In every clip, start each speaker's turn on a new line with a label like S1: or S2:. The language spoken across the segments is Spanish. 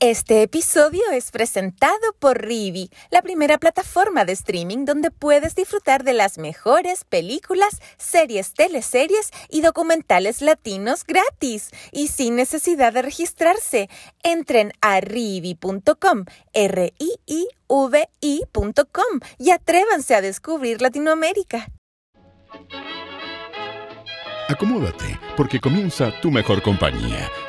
S1: Este episodio es presentado por Rivi, la primera plataforma de streaming donde puedes disfrutar de las mejores películas, series, teleseries y documentales latinos gratis y sin necesidad de registrarse. Entren a rivi.com, r i i v i.com y atrévanse a descubrir Latinoamérica.
S2: Acomódate, porque comienza tu mejor compañía.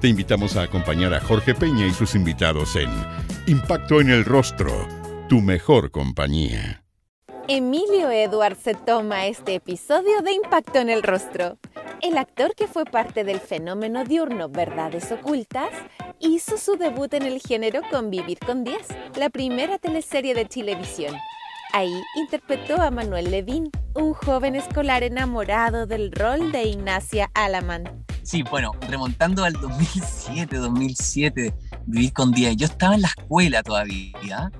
S2: te invitamos a acompañar a Jorge Peña y sus invitados en Impacto en el Rostro, tu mejor compañía.
S1: Emilio Edward se toma este episodio de Impacto en el Rostro. El actor que fue parte del fenómeno diurno Verdades Ocultas hizo su debut en el género con Vivir con 10, la primera teleserie de televisión. Ahí interpretó a Manuel Levín, un joven escolar enamorado del rol de Ignacia Alaman.
S3: Sí, bueno, remontando al 2007, 2007, vivir con 10. Yo estaba en la escuela todavía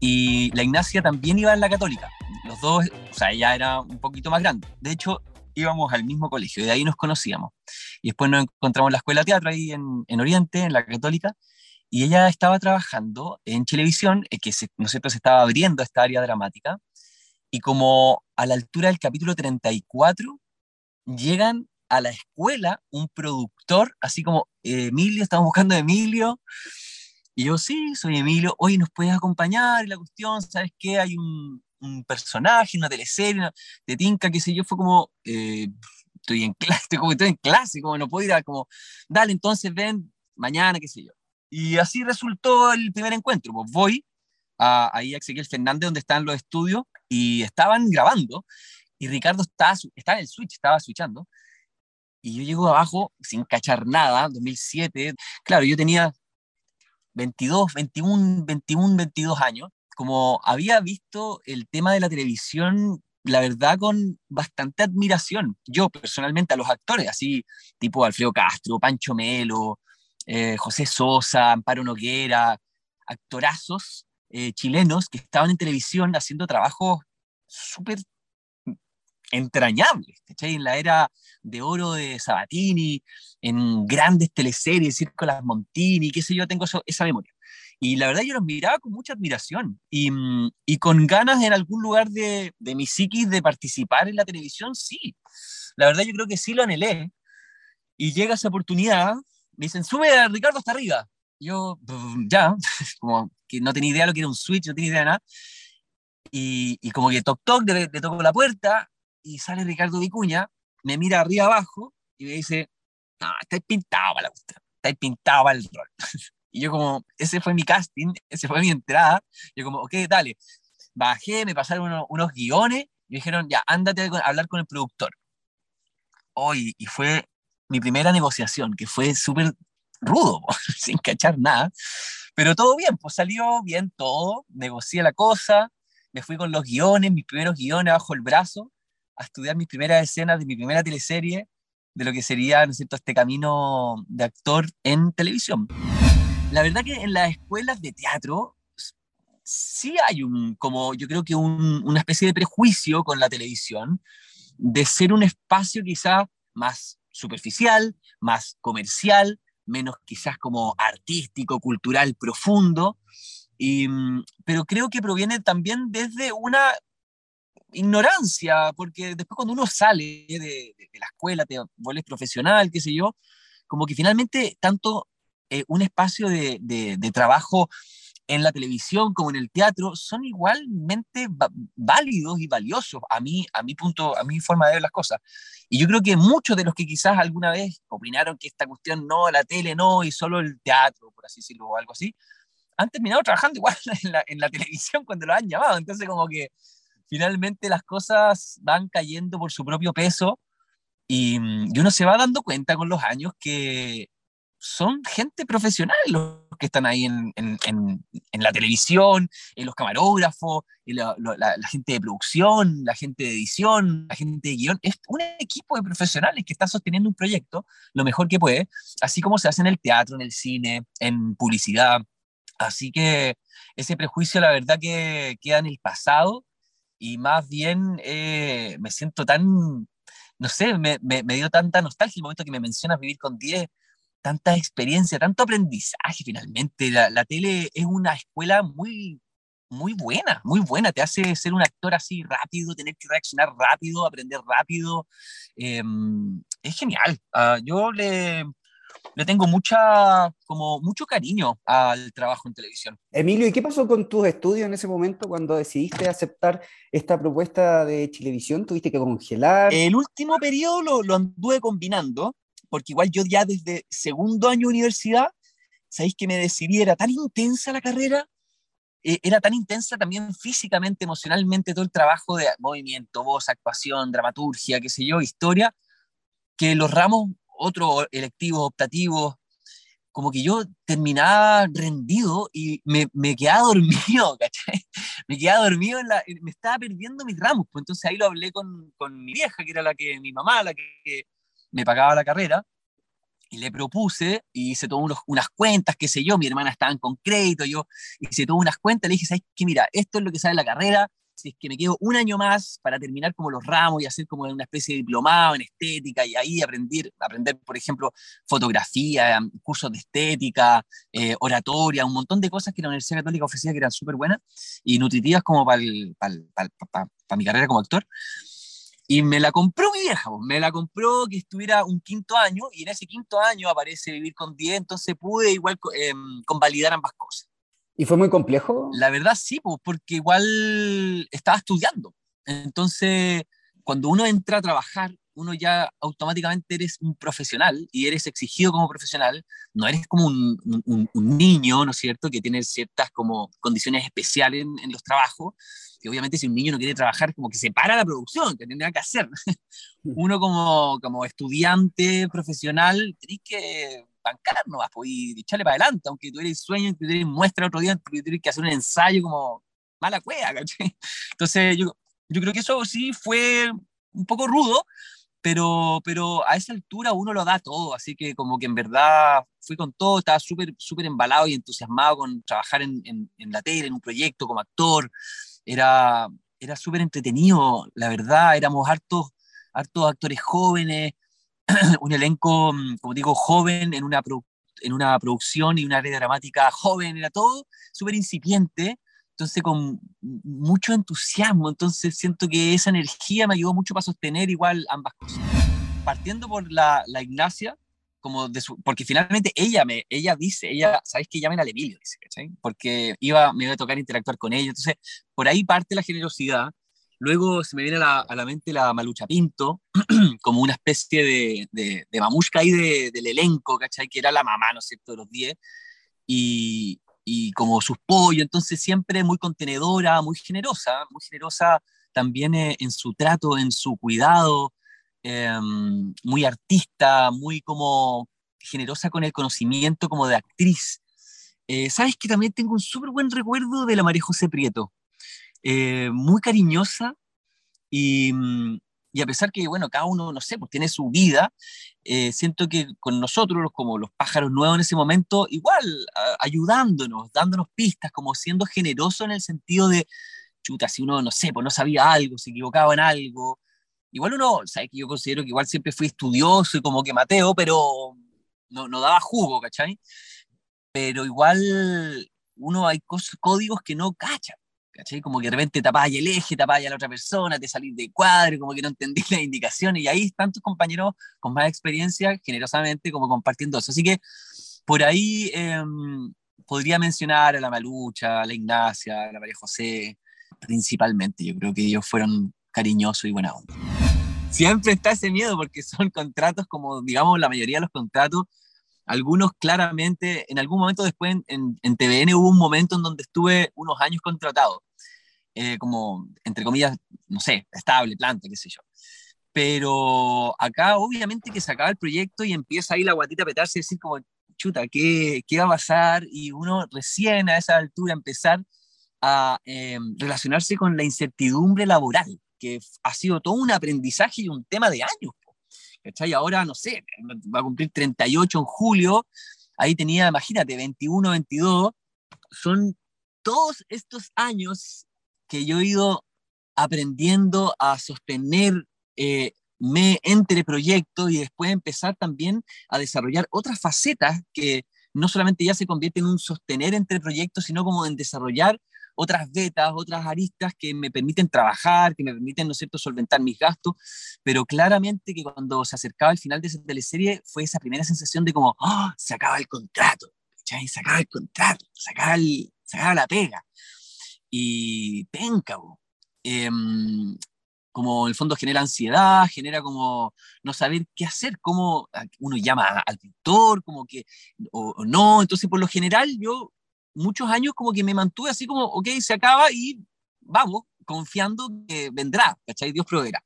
S3: y la Ignacia también iba en la católica. Los dos, o sea, ella era un poquito más grande. De hecho, íbamos al mismo colegio y de ahí nos conocíamos. Y después nos encontramos en la escuela de teatro ahí en, en Oriente, en la católica, y ella estaba trabajando en televisión, eh, que se, ¿no se estaba abriendo esta área dramática, y como a la altura del capítulo 34, llegan a la escuela un productor, así como Emilio, estamos buscando a Emilio. Y yo, sí, soy Emilio, hoy nos puedes acompañar, la cuestión, ¿sabes qué? Hay un, un personaje, una teleserie, de Tinca, qué sé yo, fue como, eh, estoy en clase, como estoy en clase, como no puedo ir a, como, dale, entonces ven mañana, qué sé yo. Y así resultó el primer encuentro, pues voy a, ahí a Ezequiel Fernández, donde están los estudios, y estaban grabando, y Ricardo estaba, estaba en el switch, estaba switchando, y yo llego abajo sin cachar nada, 2007. Claro, yo tenía 22, 21, 21, 22 años. Como había visto el tema de la televisión, la verdad, con bastante admiración. Yo personalmente a los actores, así tipo Alfredo Castro, Pancho Melo, eh, José Sosa, Amparo Noguera, actorazos eh, chilenos que estaban en televisión haciendo trabajos súper entrañables, En la era de oro de Sabatini, en grandes teleseries, Las Montini, qué sé yo, tengo esa memoria. Y la verdad yo los miraba con mucha admiración y, y con ganas en algún lugar de, de, mi psiquis de participar en la televisión, sí. La verdad yo creo que sí lo anhelé. Y llega esa oportunidad, me dicen, sube a Ricardo hasta arriba. Yo, ya, como que no tenía idea de lo que era un switch, no tenía idea de nada. Y, y como que toc toc, le, le toco la puerta y sale Ricardo Vicuña, me mira arriba abajo y me dice, no, estáis pintado para la cuestión, estáis pintado el rol. y yo como, ese fue mi casting, ese fue mi entrada, yo como, ok, dale, bajé, me pasaron unos, guiones y me dijeron, ya, ándate a hablar con el productor. Hoy, y fue mi primera negociación, que fue súper rudo, sin cachar nada, pero todo bien, pues salió bien todo, negocié la cosa, me fui con los guiones, mis primeros guiones bajo el brazo, a estudiar mis primeras escenas de mi primera teleserie, de lo que sería, ¿no es cierto?, este camino de actor en televisión. La verdad que en las escuelas de teatro sí hay un, como yo creo que un, una especie de prejuicio con la televisión, de ser un espacio quizá más superficial, más comercial, menos quizás como artístico, cultural, profundo, y, pero creo que proviene también desde una ignorancia, porque después cuando uno sale de, la escuela, te vuelves profesional, qué sé yo, como que finalmente tanto eh, un espacio de, trabajo en la televisión como en el teatro son igualmente válidos y valiosos a mí, a mi punto, a mi forma de ver las cosas. Y yo creo que muchos de los que quizás alguna vez opinaron que esta cuestión no, la tele no, y solo el teatro, por así decirlo, o algo así, han terminado trabajando igual en la, en la televisión cuando lo han llamado. Entonces como que finalmente las cosas van cayendo por su propio peso y, y, uno se va dando cuenta con los años que son gente profesional los que están ahí en, en, en, la televisión, en los camarógrafos, la, la, gente de producción, la gente de edición, la gente de guion. Es un equipo de profesionales que está sosteniendo un proyecto lo mejor que puede, así como se hace en el teatro, en el cine, en publicidad. Así que ese prejuicio, la verdad, que queda en el pasado y más bien eh, me siento tan, no sé, me, me, dio tanta nostalgia el momento que me mencionas vivir con 10 tanta experiencia, tanto aprendizaje finalmente. La, tele es una escuela muy, muy buena, muy buena. Te hace ser un actor así rápido, tener que reaccionar rápido, aprender rápido. Em, es genial. Ah, yo le, le tengo mucha, como mucho cariño al trabajo en televisión.
S4: Emilio, ¿y qué pasó con tus estudios en ese momento cuando decidiste aceptar esta propuesta de televisión? ¿Tuviste que congelar?
S3: El último periodo lo, lo anduve combinando porque igual yo ya desde segundo año de universidad, ¿sabéis que me decidí? Era tan intensa la carrera, eh, era tan intensa también físicamente, emocionalmente, todo el trabajo de movimiento, voz, actuación, dramaturgia, qué sé yo, historia, que los ramos, otros electivos, optativos, como que yo terminaba rendido y me, me quedaba dormido, ¿cachai? Me quedaba dormido, en la, me estaba perdiendo mis ramos, pues entonces ahí lo hablé con, con mi vieja, que era la que, mi mamá, la que me pagaba la carrera, y le propuse, y hice todas unas cuentas, qué sé yo, mi hermana estaba con crédito, yo hice todas unas cuentas, le dije, ¿sabes qué? Mira, esto es lo que sale la carrera, si es que me quedo un año más para terminar como los ramos y hacer como una especie de diplomado en estética y ahí aprender, aprender por ejemplo, fotografía, cursos de estética, eh, oratoria, un montón de cosas que la Universidad Católica ofrecía que eran súper buenas y nutritivas como para mi carrera como actor. Y me la compró mi vieja, me la compró que estuviera un quinto año y en ese quinto año aparece Vivir con 10, entonces pude igual eh, convalidar ambas cosas.
S4: ¿Y fue muy complejo?
S3: La verdad sí, porque igual estaba estudiando. Entonces, cuando uno entra a trabajar, uno ya automáticamente eres un profesional y eres exigido como profesional, no eres como un, un, niño, ¿no es cierto?, que tiene ciertas como condiciones especiales en, en los trabajos, que obviamente si un niño no quiere trabajar, como que se para la producción, que nada que hacer. Uno como, como estudiante profesional, tenés que bancar nomás, pues, y echarle para adelante, aunque tú eres sueño, que tú muestra otro día, tú tienes que hacer un ensayo como mala cueva, ¿cachai? Entonces yo, yo creo que eso sí fue un poco rudo, pero, pero a esa altura uno lo da todo, así que como que en verdad fui con todo, estaba súper súper embalado y entusiasmado con trabajar en, en, en, la tele, en un proyecto como actor, era, era súper entretenido, la verdad, éramos hartos, hartos actores jóvenes, un elenco, mm, como digo, joven en una, en una producción y una red dramática joven, era todo súper incipiente, entonces con mucho entusiasmo, entonces siento que esa energía me ayudó mucho para sostener igual ambas cosas. Partiendo por la, la Ignacia, como porque finalmente ella me, ella dice, ella, ¿sabes que llamen a Emilio? Porque iba, me iba a tocar interactuar con ella, entonces por ahí parte la generosidad. Luego se me viene a la, a la mente la Malucha Pinto, como una especie de, de, de mamushka ahí de, del elenco, ¿cachai? Que era la mamá, ¿no es cierto?, de los 10. Y, y como sus pollos, entonces siempre muy contenedora, muy generosa, muy generosa también eh, en su trato, en su cuidado, Em, muy artista, muy como generosa con el conocimiento como de actriz. Eh, Sabes que también tengo un súper buen recuerdo de la María José Prieto, eh, muy cariñosa y, y, a pesar que, bueno, cada uno, no sé, pues tiene su vida, eh, siento que con nosotros, como los pájaros nuevos en ese momento, igual ayudándonos, dándonos pistas, como siendo generoso en el sentido de, chuta, si uno, no sé, pues no sabía algo, se equivocaba en algo, igual uno, sabes que yo considero que igual siempre fui estudioso y como que Mateo, pero no, no daba jugo, ¿cachai? Pero igual uno hay códigos que no cachan, ¿cachai? Como que de repente tapáis el eje, tapáis a la otra persona, te salís de cuadro, como que no entendís las indicaciones, y ahí están tus compañeros con más experiencia, generosamente, como compartiendo eso. Así que por ahí em, podría mencionar a la Malucha, a la Ignacia, a la María José, principalmente. Yo creo que ellos fueron cariñosos y buena onda siempre está ese miedo porque son contratos como, digamos, la mayoría de los contratos, algunos claramente, en algún momento después en, en TVN hubo un momento en donde estuve unos años contratado, eh, como, entre comillas, no sé, estable, planta, qué sé yo. Pero acá obviamente que se acaba el proyecto y empieza ahí la guatita a petarse y decir como, chuta, ¿qué, ¿qué va a pasar? Y uno recién a esa altura empezar a eh, relacionarse con la incertidumbre laboral, que ha sido todo un aprendizaje y un tema de años. ¿Cachai? Ahora, no sé, va a cumplir 38 en julio, ahí tenía, imagínate, 21, 22, son todos estos años que yo he ido aprendiendo a sostener eh, me entre proyectos y después empezar también a desarrollar otras facetas que no solamente ya se convierte en un sostener entre proyectos, sino como en desarrollar otras vetas, otras aristas que me permiten trabajar, que me permiten, ¿no es cierto?, solventar mis gastos, pero claramente que cuando se acercaba el final de esa teleserie fue esa primera sensación de como, ¡oh! se acaba el contrato, Se acaba el contrato, se acaba, se acaba la pega. Y penca, eh, como en el fondo genera ansiedad, genera como no saber qué hacer, cómo uno llama al pintor, como que, o, no, entonces por lo general yo muchos años como que me mantuve así como, ok, se acaba y vamos, confiando que vendrá, ¿cachai? Dios proveerá.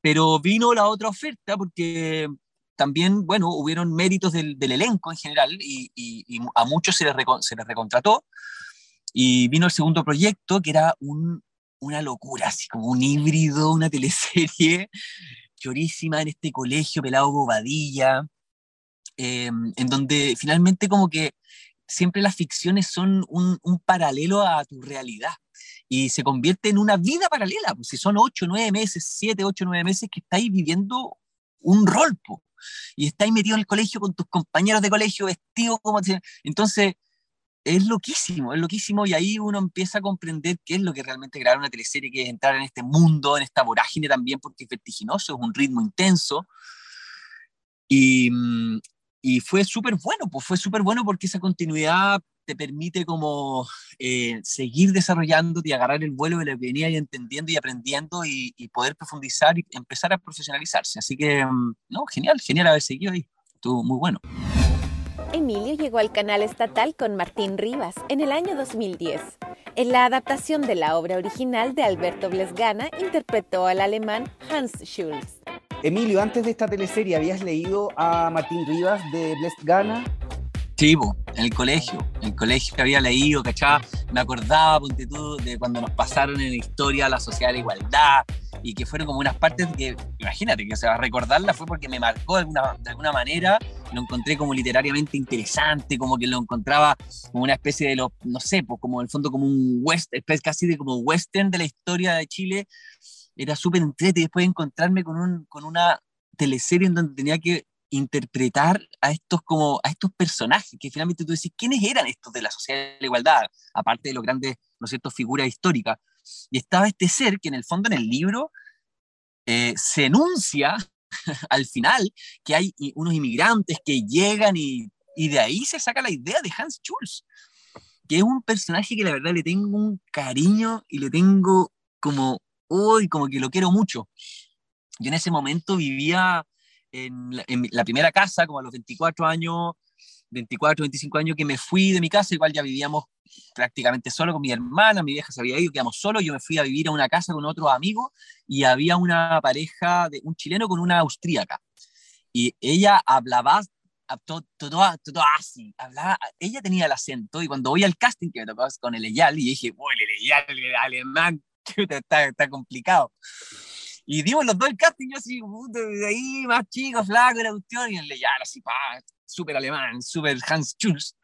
S3: Pero vino la otra oferta porque también, bueno, hubieron méritos del, del elenco en general y, y, a muchos se les, se les recontrató. Y vino el segundo proyecto, que era un una locura, así como un híbrido, una teleserie chorísima en este colegio pelado Bobadilla, em, en donde finalmente como que siempre las ficciones son un, paralelo a tu realidad y se convierte en una vida paralela, pues si son ocho, nueve meses, siete, ocho, nueve meses que estáis viviendo un rol, y estáis metido en el colegio con tus compañeros de colegio vestidos como... Entonces, es loquísimo, es loquísimo y ahí uno empieza a comprender qué es lo que realmente grabar una teleserie, que es entrar en este mundo, en esta vorágine también, porque es vertiginoso, es un ritmo intenso. Y, mm, y fue súper bueno, pues fue súper bueno porque esa continuidad te permite como eh, seguir desarrollándote y agarrar el vuelo de lo que venía y entendiendo y aprendiendo y, y, poder profundizar y empezar a profesionalizarse. Así que, mm, no, genial, genial haber seguido ahí. Estuvo muy bueno.
S1: Emilio llegó al canal estatal con Martín Rivas en el año 2010. En la adaptación de la obra original de Alberto Blesgana, interpretó al alemán Hans Schulz.
S4: Emilio, antes de esta teleserie, ¿habías leído a Martín Rivas de Blesgana?
S3: Sí, en el colegio, en el colegio que había leído, ¿cachá? Me acordaba, ponte tú, de cuando nos pasaron en historia la sociedad de la igualdad, y que fueron como unas partes que, imagínate, que o sea, recordarla fue porque me marcó de alguna, de alguna manera, lo encontré como literariamente interesante, como que lo encontraba como una especie de, lo, no sé, pues como en el fondo como un western, casi de como western de la historia de Chile, era súper entrete después de encontrarme con, un, con una teleserie en donde tenía que interpretar a estos como a estos personajes que finalmente tú decís quiénes eran estos de la sociedad de la igualdad aparte de los grandes no sé, figuras históricas. Y estaba este ser que en el fondo en el libro eh, se enuncia al final que hay unos inmigrantes que llegan y, y, de ahí se saca la idea de Hans Schulz, que es un personaje que la verdad le tengo un cariño y le tengo como hoy, como que lo quiero mucho. Yo en ese momento vivía en en la primera casa, como a los 24 años, 24, 25 años que me fui de mi casa, igual ya vivíamos prácticamente solo con mi hermana, mi vieja se había ido, quedamos solos, yo me fui a vivir a una casa con otro amigo y había una pareja de un chileno con una austríaca. Y ella hablaba todo, todo, todo, así, hablaba, ella tenía el acento y cuando voy al casting que me tocó con el Eyal y dije, bueno, el Eyal, el alemán, está, está complicado. Y dimos los dos el casting, yo así, de ahí, más chico, flaco, la cuestión, y el Eyal así, pa, súper alemán, súper Hans Schulz.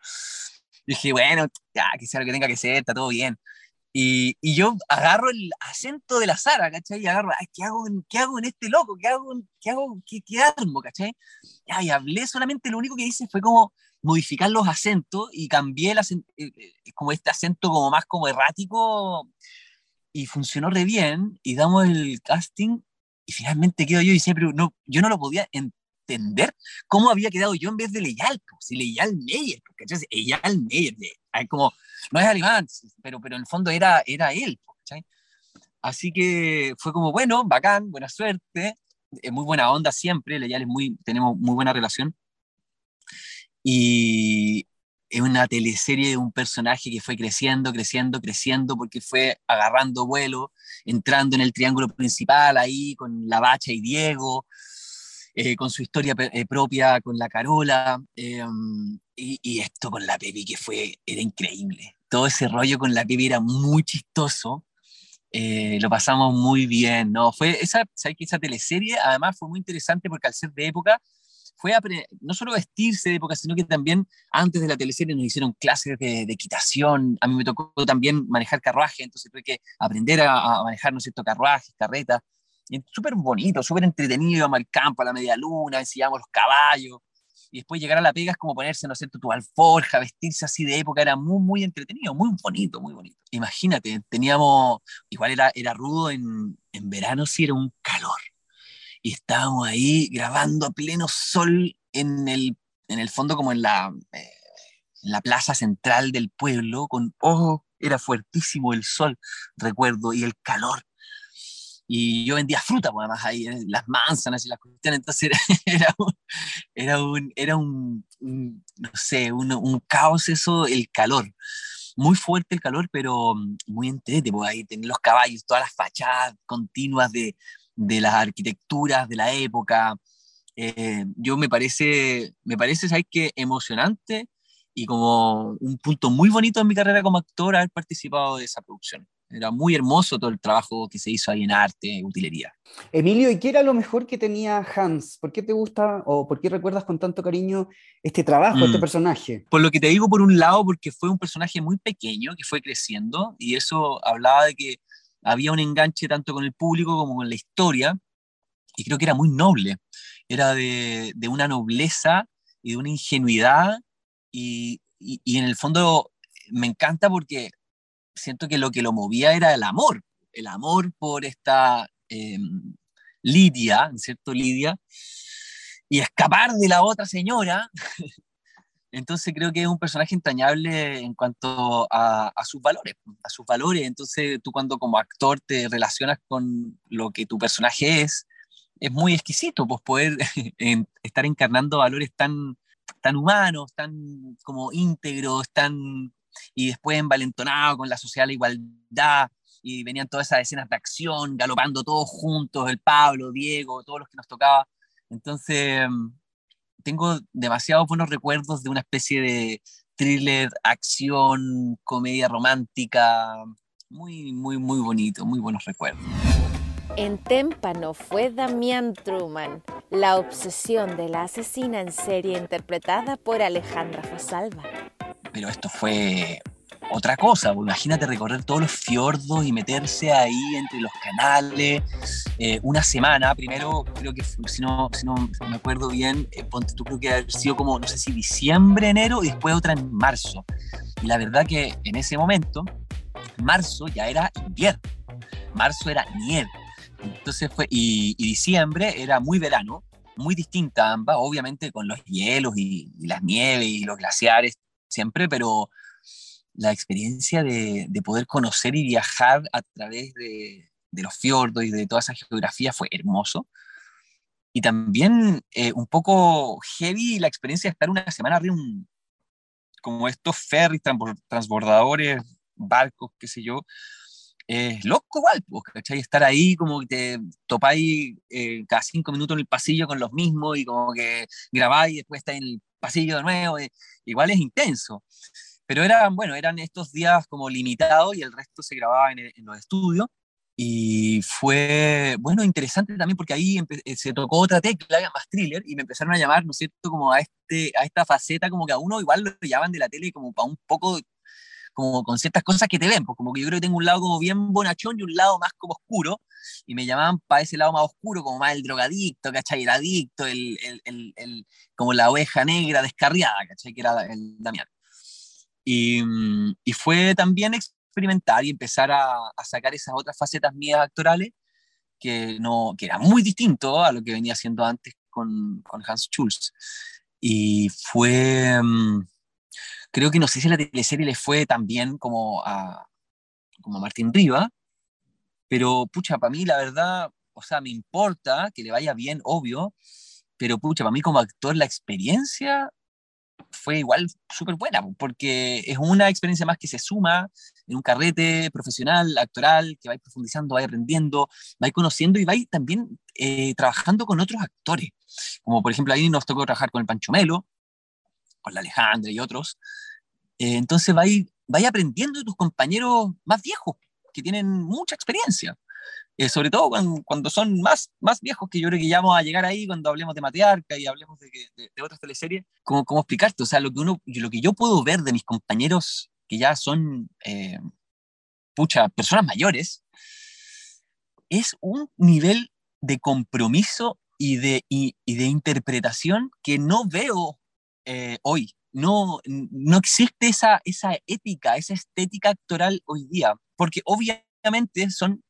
S3: Dije, bueno, ya, que sea lo que tenga que ser, está todo bien. Y, y, yo agarro el acento de la Sara, ¿cachai? Y agarro, Ay, ¿qué, hago ¿qué hago en este loco? ¿Qué hago? ¿Qué hago? ¿Qué, qué armo? ¿cachai? Ya, y hablé solamente, lo único que hice fue como modificar los acentos y cambié el acento, eh, eh, como este acento como más como errático y funcionó re bien y damos el casting y finalmente quedo yo y siempre, no, yo no lo podía entender cómo había quedado yo en vez de Leyal, si Leyal Meyer, ¿cachai? Leyal Meyer, como, no es alemán, pero, pero en el fondo era, era él, ¿cachai? Así que fue como, bueno, bacán, buena suerte, muy buena onda siempre, Leyal es muy, tenemos muy buena relación. Y es una teleserie de un personaje que fue creciendo, creciendo, creciendo, porque fue agarrando vuelo, entrando en el triángulo principal ahí con la Bacha y Diego, eh, con su historia eh, propia, con la Carola, em, y, esto con la Pepi, que fue, era increíble. Todo ese rollo con la Pepi era muy chistoso, eh, lo pasamos muy bien, ¿no? Fue esa, ¿sabes esa teleserie además fue muy interesante porque al ser de época, fue no solo vestirse de época, sino que también antes de la teleserie nos hicieron clases de, equitación. A mí me tocó también manejar carruaje, entonces tuve que aprender a, manejar, ¿no es cierto?, carruajes, carretas. Súper bonito, súper entretenido, íbamos al campo a la media luna, enseñábamos los caballos. Y después llegar a la pega es como ponerse, ¿no es cierto?, tu alforja, vestirse así de época, era muy, muy entretenido, muy bonito, muy bonito. Imagínate, teníamos, igual era, era rudo en, en verano, sí era un calor y estábamos ahí grabando a pleno sol en el, en el fondo como en la, eh, la plaza central del pueblo, con, oh, era fuertísimo el sol, recuerdo, y el calor. Y yo vendía fruta, pues, además ahí, las manzanas y las cuestiones, entonces era, era, un, era un, no sé, un, un, caos eso, el calor. Muy fuerte el calor, pero mm, muy entretenido, pues ahí tener los caballos, todas las fachadas continuas de, de las arquitecturas de la época. Eh, yo me parece, me parece, ¿sabes qué? Emocionante y como un punto muy bonito en mi carrera como actor haber participado de esa producción. Era muy hermoso todo el trabajo que se hizo ahí en arte, utilería.
S4: Emilio, ¿y qué era lo mejor que tenía Hans? ¿Por qué te gusta o por qué recuerdas con tanto cariño este trabajo, este mm. personaje?
S3: Por lo que te digo, por un lado, porque fue un personaje muy pequeño que fue creciendo y eso hablaba de que había un enganche tanto con el público como con la historia, y creo que era muy noble. Era de, una nobleza y de una ingenuidad, y, en el fondo me encanta porque siento que lo que lo movía era el amor, el amor por esta eh, Lidia, ¿cierto? Lidia, y escapar de la otra señora Entonces creo que es un personaje entrañable en cuanto a, sus valores, a sus valores. Entonces tú cuando como actor te relacionas con lo que tu personaje es, es muy exquisito, pues poder estar encarnando valores tan, tan humanos, tan como íntegros, tan y después envalentonado con la social igualdad y venían todas esas escenas de acción, galopando todos juntos, el Pablo, Diego, todos los que nos tocaba. Entonces, tengo demasiados buenos recuerdos de una especie de thriller, acción, comedia romántica, muy, muy, muy bonito, muy buenos recuerdos.
S1: En Témpano fue Damián Truman, la obsesión de la asesina en serie interpretada por Alejandra Fosalva.
S3: Pero esto fue otra cosa. Pues, imagínate recorrer todos los fiordos y meterse ahí entre los canales eh, una semana. Primero, creo que si no, si no me acuerdo bien, eh, tú creo que ha sido como, no sé si diciembre, enero y después otra en marzo. Y la verdad que en ese momento, marzo ya era invierno, marzo era nieve. Entonces fue, y, diciembre era muy verano, muy distinta ambas, obviamente con los hielos y, y las nieves y los glaciares siempre, pero la experiencia de, poder conocer y viajar a través de, los fiordos y de toda esa geografía fue hermoso. Y también eh, un poco heavy la experiencia de estar una semana arriba, como estos ferries, transbordadores, barcos, qué sé yo. Es loco igual, ¿cachai? Estar ahí como que te topáis eh, cada cinco minutos en el pasillo con los mismos y como que grabáis y después estáis en el pasillo de nuevo. Eh, igual es intenso. Pero eran, bueno, eran estos días como limitados y el resto se grababa en, los estudios. Y fue, bueno, interesante también porque ahí eh, se tocó otra tecla, más thriller, y me empezaron a llamar, ¿no es cierto?, como a, este, a esta faceta, como que a uno igual lo llaman de la tele como para un poco, como con ciertas cosas que te ven, pues como que yo creo que tengo un lado como bien bonachón y un lado más como oscuro, y me llamaban para ese lado más oscuro, como más el drogadicto, ¿cachai? El adicto, el, el, el, como la oveja negra descarriada, ¿cachai? Que era el Damián. Mm, y, fue también experimentar y empezar a, sacar esas otras facetas mías actorales que, no, que era muy distinto a lo que venía haciendo antes con, con Hans Schulz. Y fue, mm, creo que no sé si la teleserie le fue tan bien como a, como a Martín Riva, pero pucha, para mí la verdad, o sea, me importa que le vaya bien, obvio, pero pucha, para mí como actor la experiencia fue igual súper buena, porque es una experiencia más que se suma en un carrete profesional, actoral, que vais profundizando, vais aprendiendo, vais conociendo y vais también eh, trabajando con otros actores. Como por ejemplo ahí nos tocó trabajar con el Pancho Melo, con la Alejandra y otros. Eh, entonces vais, vais aprendiendo de tus compañeros más viejos, que tienen mucha experiencia. Eh, sobre todo cuando, son más, más viejos, que yo creo que ya vamos a llegar ahí cuando hablemos de Matearca y hablemos de, de, otras teleseries, ¿cómo, ¿cómo, explicarte? O sea, lo que, uno, lo que yo puedo ver de mis compañeros que ya son, eh, pucha, personas mayores, es un nivel de compromiso y de, y, de interpretación que no veo eh, hoy. No, no existe esa, esa ética, esa estética actoral hoy día, porque obviamente son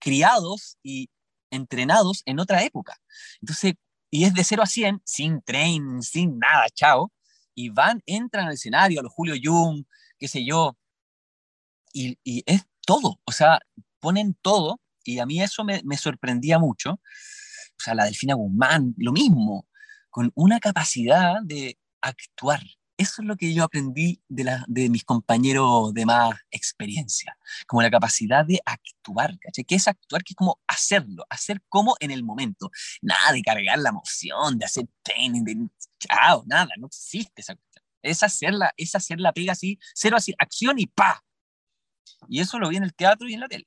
S3: criados y entrenados en otra época. Entonces, y es de 0 a 100, sin train, sin nada, chao. Y van, entran al escenario, a los Julio Jung, qué sé yo, y, y, es todo, o sea, ponen todo, y a mí eso me, me sorprendía mucho. O sea, la Delfina Guzmán, lo mismo, con una capacidad de actuar, eso es lo que yo aprendí de, la, de mis compañeros de más experiencia, como la capacidad de actuar, ¿cachai? Que es actuar, que es como hacerlo, hacer como en el momento. Nada de cargar la emoción, de hacer training, de chao, nada, no existe esa cuestión. Es hacerla, es hacer la pega así, cero así, acción y pa. Y eso lo vi en el teatro y en la tele.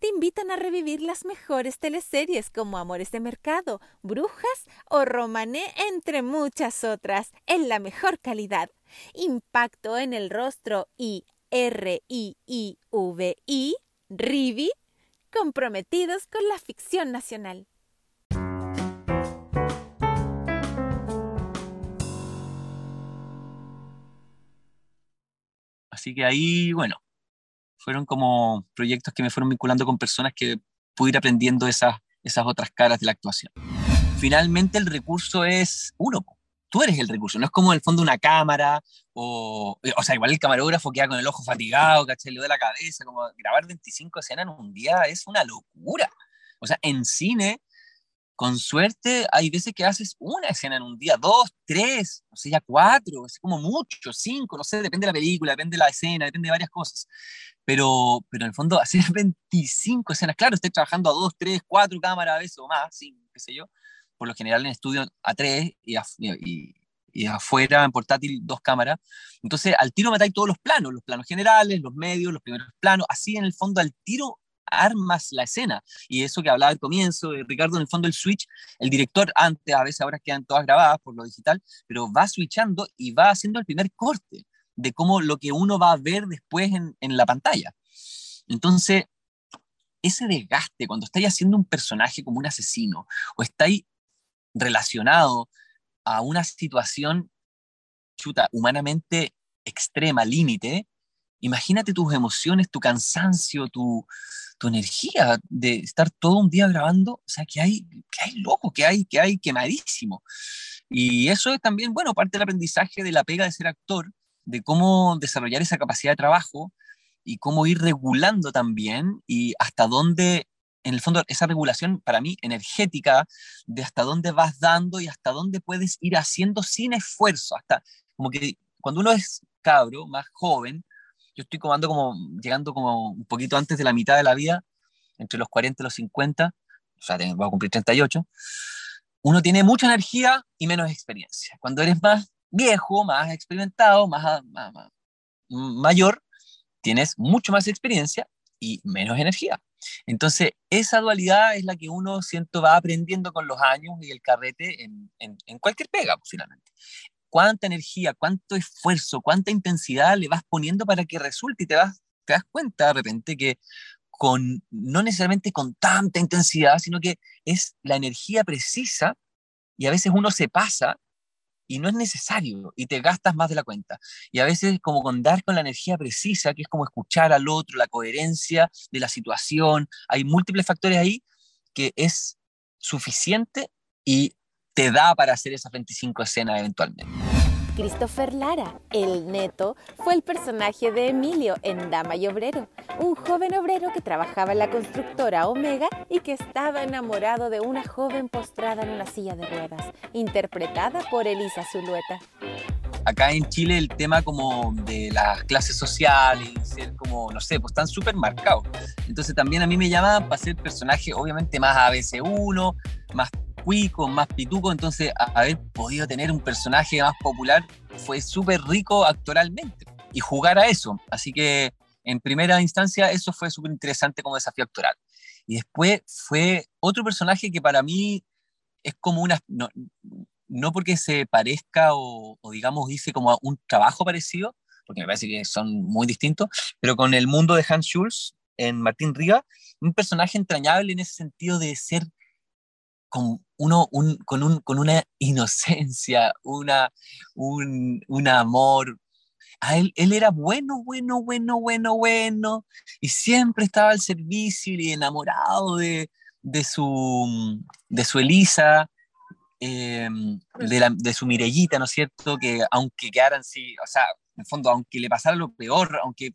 S1: te invitan a revivir las mejores teleseries como Amores de Mercado, Brujas o Romané, entre muchas otras, en la mejor calidad. Impacto en el rostro y R-I-I-V-I, Rivi, comprometidos con la ficción nacional.
S3: Así que ahí, bueno, fueron como proyectos que me fueron vinculando con personas que pude ir aprendiendo esas, esas otras caras de la actuación. Finalmente el recurso es uno, tú eres el recurso, no es como en el fondo una cámara o, o sea, igual el camarógrafo queda con el ojo fatigado, ¿cachai? Le de la cabeza, como grabar 25 escenas en un día es una locura. O sea, en cine con suerte, hay veces que haces una escena en un día, dos, tres, o sea, ya cuatro, es como mucho, cinco, no sé, depende de la película, depende de la escena, depende de varias cosas. Pero, pero en el fondo, hacer 25 escenas, claro, estoy trabajando a dos, tres, cuatro cámaras a veces o más, cinco, qué sé yo, por lo general en estudio a tres y, y, y afuera en portátil dos cámaras. Entonces, al tiro metáis todos los planos, los planos generales, los medios, los primeros planos, así en el fondo al tiro armas la escena. Y eso que hablaba al comienzo, de Ricardo, en el fondo el switch, el director antes, a veces ahora quedan todas grabadas por lo digital, pero va switchando y va haciendo el primer corte de cómo lo que uno va a ver después en, en la pantalla. Entonces, ese desgaste, cuando estáis haciendo un personaje como un asesino o estáis relacionado a una situación chuta, humanamente extrema, límite, imagínate tus emociones, tu cansancio, tu, tu energía de estar todo un día grabando, o sea, que hay, que hay loco, que hay, que hay quemadísimo. Y eso es también, bueno, parte del aprendizaje de la pega de ser actor, de cómo desarrollar esa capacidad de trabajo y cómo ir regulando también y hasta dónde, en el fondo, esa regulación para mí energética, de hasta dónde vas dando y hasta dónde puedes ir haciendo sin esfuerzo, hasta como que cuando uno es cabro, más joven, yo estoy comando como, llegando como un poquito antes de la mitad de la vida, entre los 40 y los 50, o sea, voy a cumplir 38, uno tiene mucha energía y menos experiencia. Cuando eres más viejo, más experimentado, más, mayor, tienes mucho más experiencia y menos energía. Entonces, esa dualidad es la que uno, siento, va aprendiendo con los años y el carrete en, en, cualquier pega, pues, finalmente cuánta energía, cuánto esfuerzo, cuánta intensidad le vas poniendo para que resulte y te, vas, te das cuenta de repente que con, no necesariamente con tanta intensidad, sino que es la energía precisa y a veces uno se pasa y no es necesario y te gastas más de la cuenta. Y a veces como con dar con la energía precisa, que es como escuchar al otro, la coherencia de la situación, hay múltiples factores ahí que es suficiente y te da para hacer esas 25 escenas eventualmente.
S1: Christopher Lara, el neto, fue el personaje de Emilio en Dama y Obrero, un joven obrero que trabajaba en la constructora Omega y que estaba enamorado de una joven postrada en una silla de ruedas, interpretada por Elisa Zulueta.
S3: Acá en Chile el tema como de las clases sociales, ser como, no sé, pues están súper marcados. Entonces también a mí me llaman para ser personaje obviamente más ABC1, más cuico, más pituco, entonces haber podido tener un personaje más popular fue súper rico actoralmente y jugar a eso. Así que en primera instancia eso fue súper interesante como desafío actoral. Y después fue otro personaje que para mí es como una... no porque se parezca o, digamos dice como un trabajo parecido, porque me parece que son muy distintos, pero con el mundo de Hans Schulz en Martín Riga, un personaje entrañable en ese sentido de ser con, una inocencia, una, un, amor. Él, él era bueno, bueno, bueno, bueno, bueno, y siempre estaba al servicio y enamorado de, de, su, de su Elisa, em, de, la, de, su Mirellita, ¿no es cierto? Que aunque quedaran, sí, o sea, en el fondo, aunque le pasara lo peor, aunque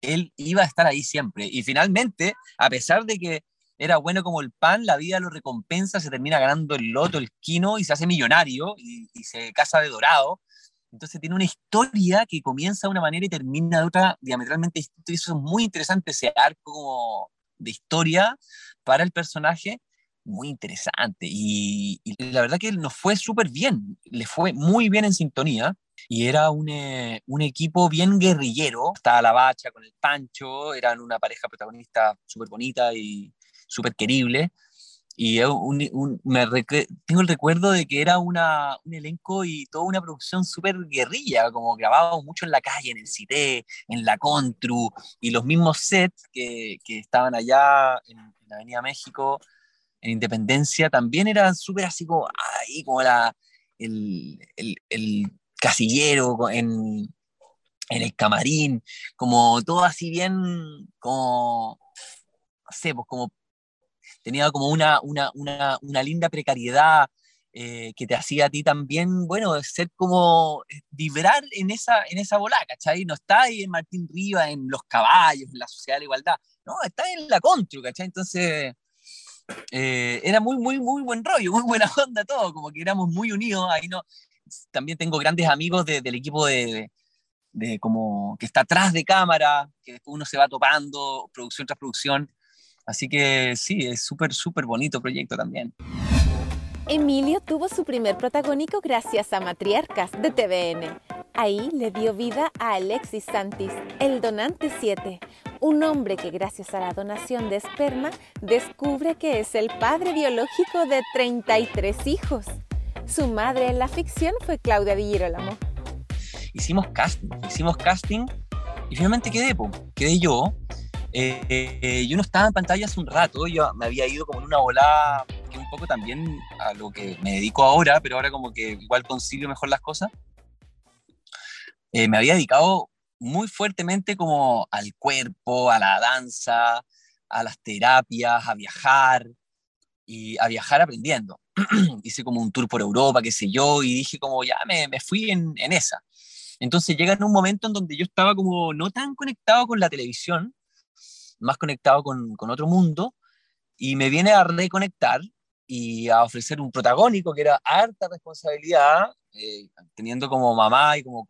S3: él iba a estar ahí siempre. Y finalmente, a pesar de que era bueno como el pan, la vida lo recompensa, se termina ganando el loto, el quino y se hace millonario y, se casa de dorado. Entonces tiene una historia que comienza de una manera y termina de otra diametralmente distinta. Y eso es muy interesante, ese arco de historia para el personaje, muy interesante. Y, la verdad que nos fue súper bien, le fue muy bien en sintonía. Y era un, eh, un equipo bien guerrillero. Estaba la bacha con el Pancho, eran una pareja protagonista súper bonita y, súper querible. Y me tengo el recuerdo de que era una, un elenco y toda una producción súper guerrilla, como grabábamos mucho en la calle, en el Cité, en la Contru, y los mismos sets que, que estaban allá en, la Avenida México, en Independencia, también eran súper así como, ahí, como la, el, el, el casillero en, en el camarín, como todo así bien, como, no sé, pues como tenía como una, una, una, una linda precariedad eh, que te hacía a ti también, bueno, ser como eh, vibrar en esa, en esa bola, ¿cachai? No está ahí en Martín Riva, en los caballos, en la sociedad de la igualdad, no, está en la contru, ¿cachai? Entonces, eh, era muy, muy, muy buen rollo, muy buena onda todo, como que éramos muy unidos, ahí no, también tengo grandes amigos del equipo de, de, como que está atrás de cámara, que después uno se va topando, producción tras producción, Así que sí, es súper, súper bonito proyecto también.
S1: Emilio tuvo su primer protagónico gracias a Matriarcas de TVN. Ahí le dio vida a Alexis Santis, el donante 7, un hombre que gracias a la donación de esperma descubre que es el padre biológico de 33 hijos. Su madre en la ficción fue Claudia Di.
S3: Hicimos casting, hicimos casting y finalmente quedé, quedé yo eh, yo no estaba en pantalla hace un rato, yo me había ido como en una volada que un poco también a lo que me dedico ahora, pero ahora como que igual consigo mejor las cosas. Eh, me había dedicado muy fuertemente como al cuerpo, a la danza, a las terapias, a viajar y a viajar aprendiendo. Hice como un tour por Europa, qué sé yo, y dije como ya me, me fui en, en esa. Entonces llega en un momento en donde yo estaba como no tan conectado con la televisión, más conectado con, con otro mundo, y me viene a reconectar y a ofrecer un protagónico que era harta responsabilidad, eh, teniendo como mamá y como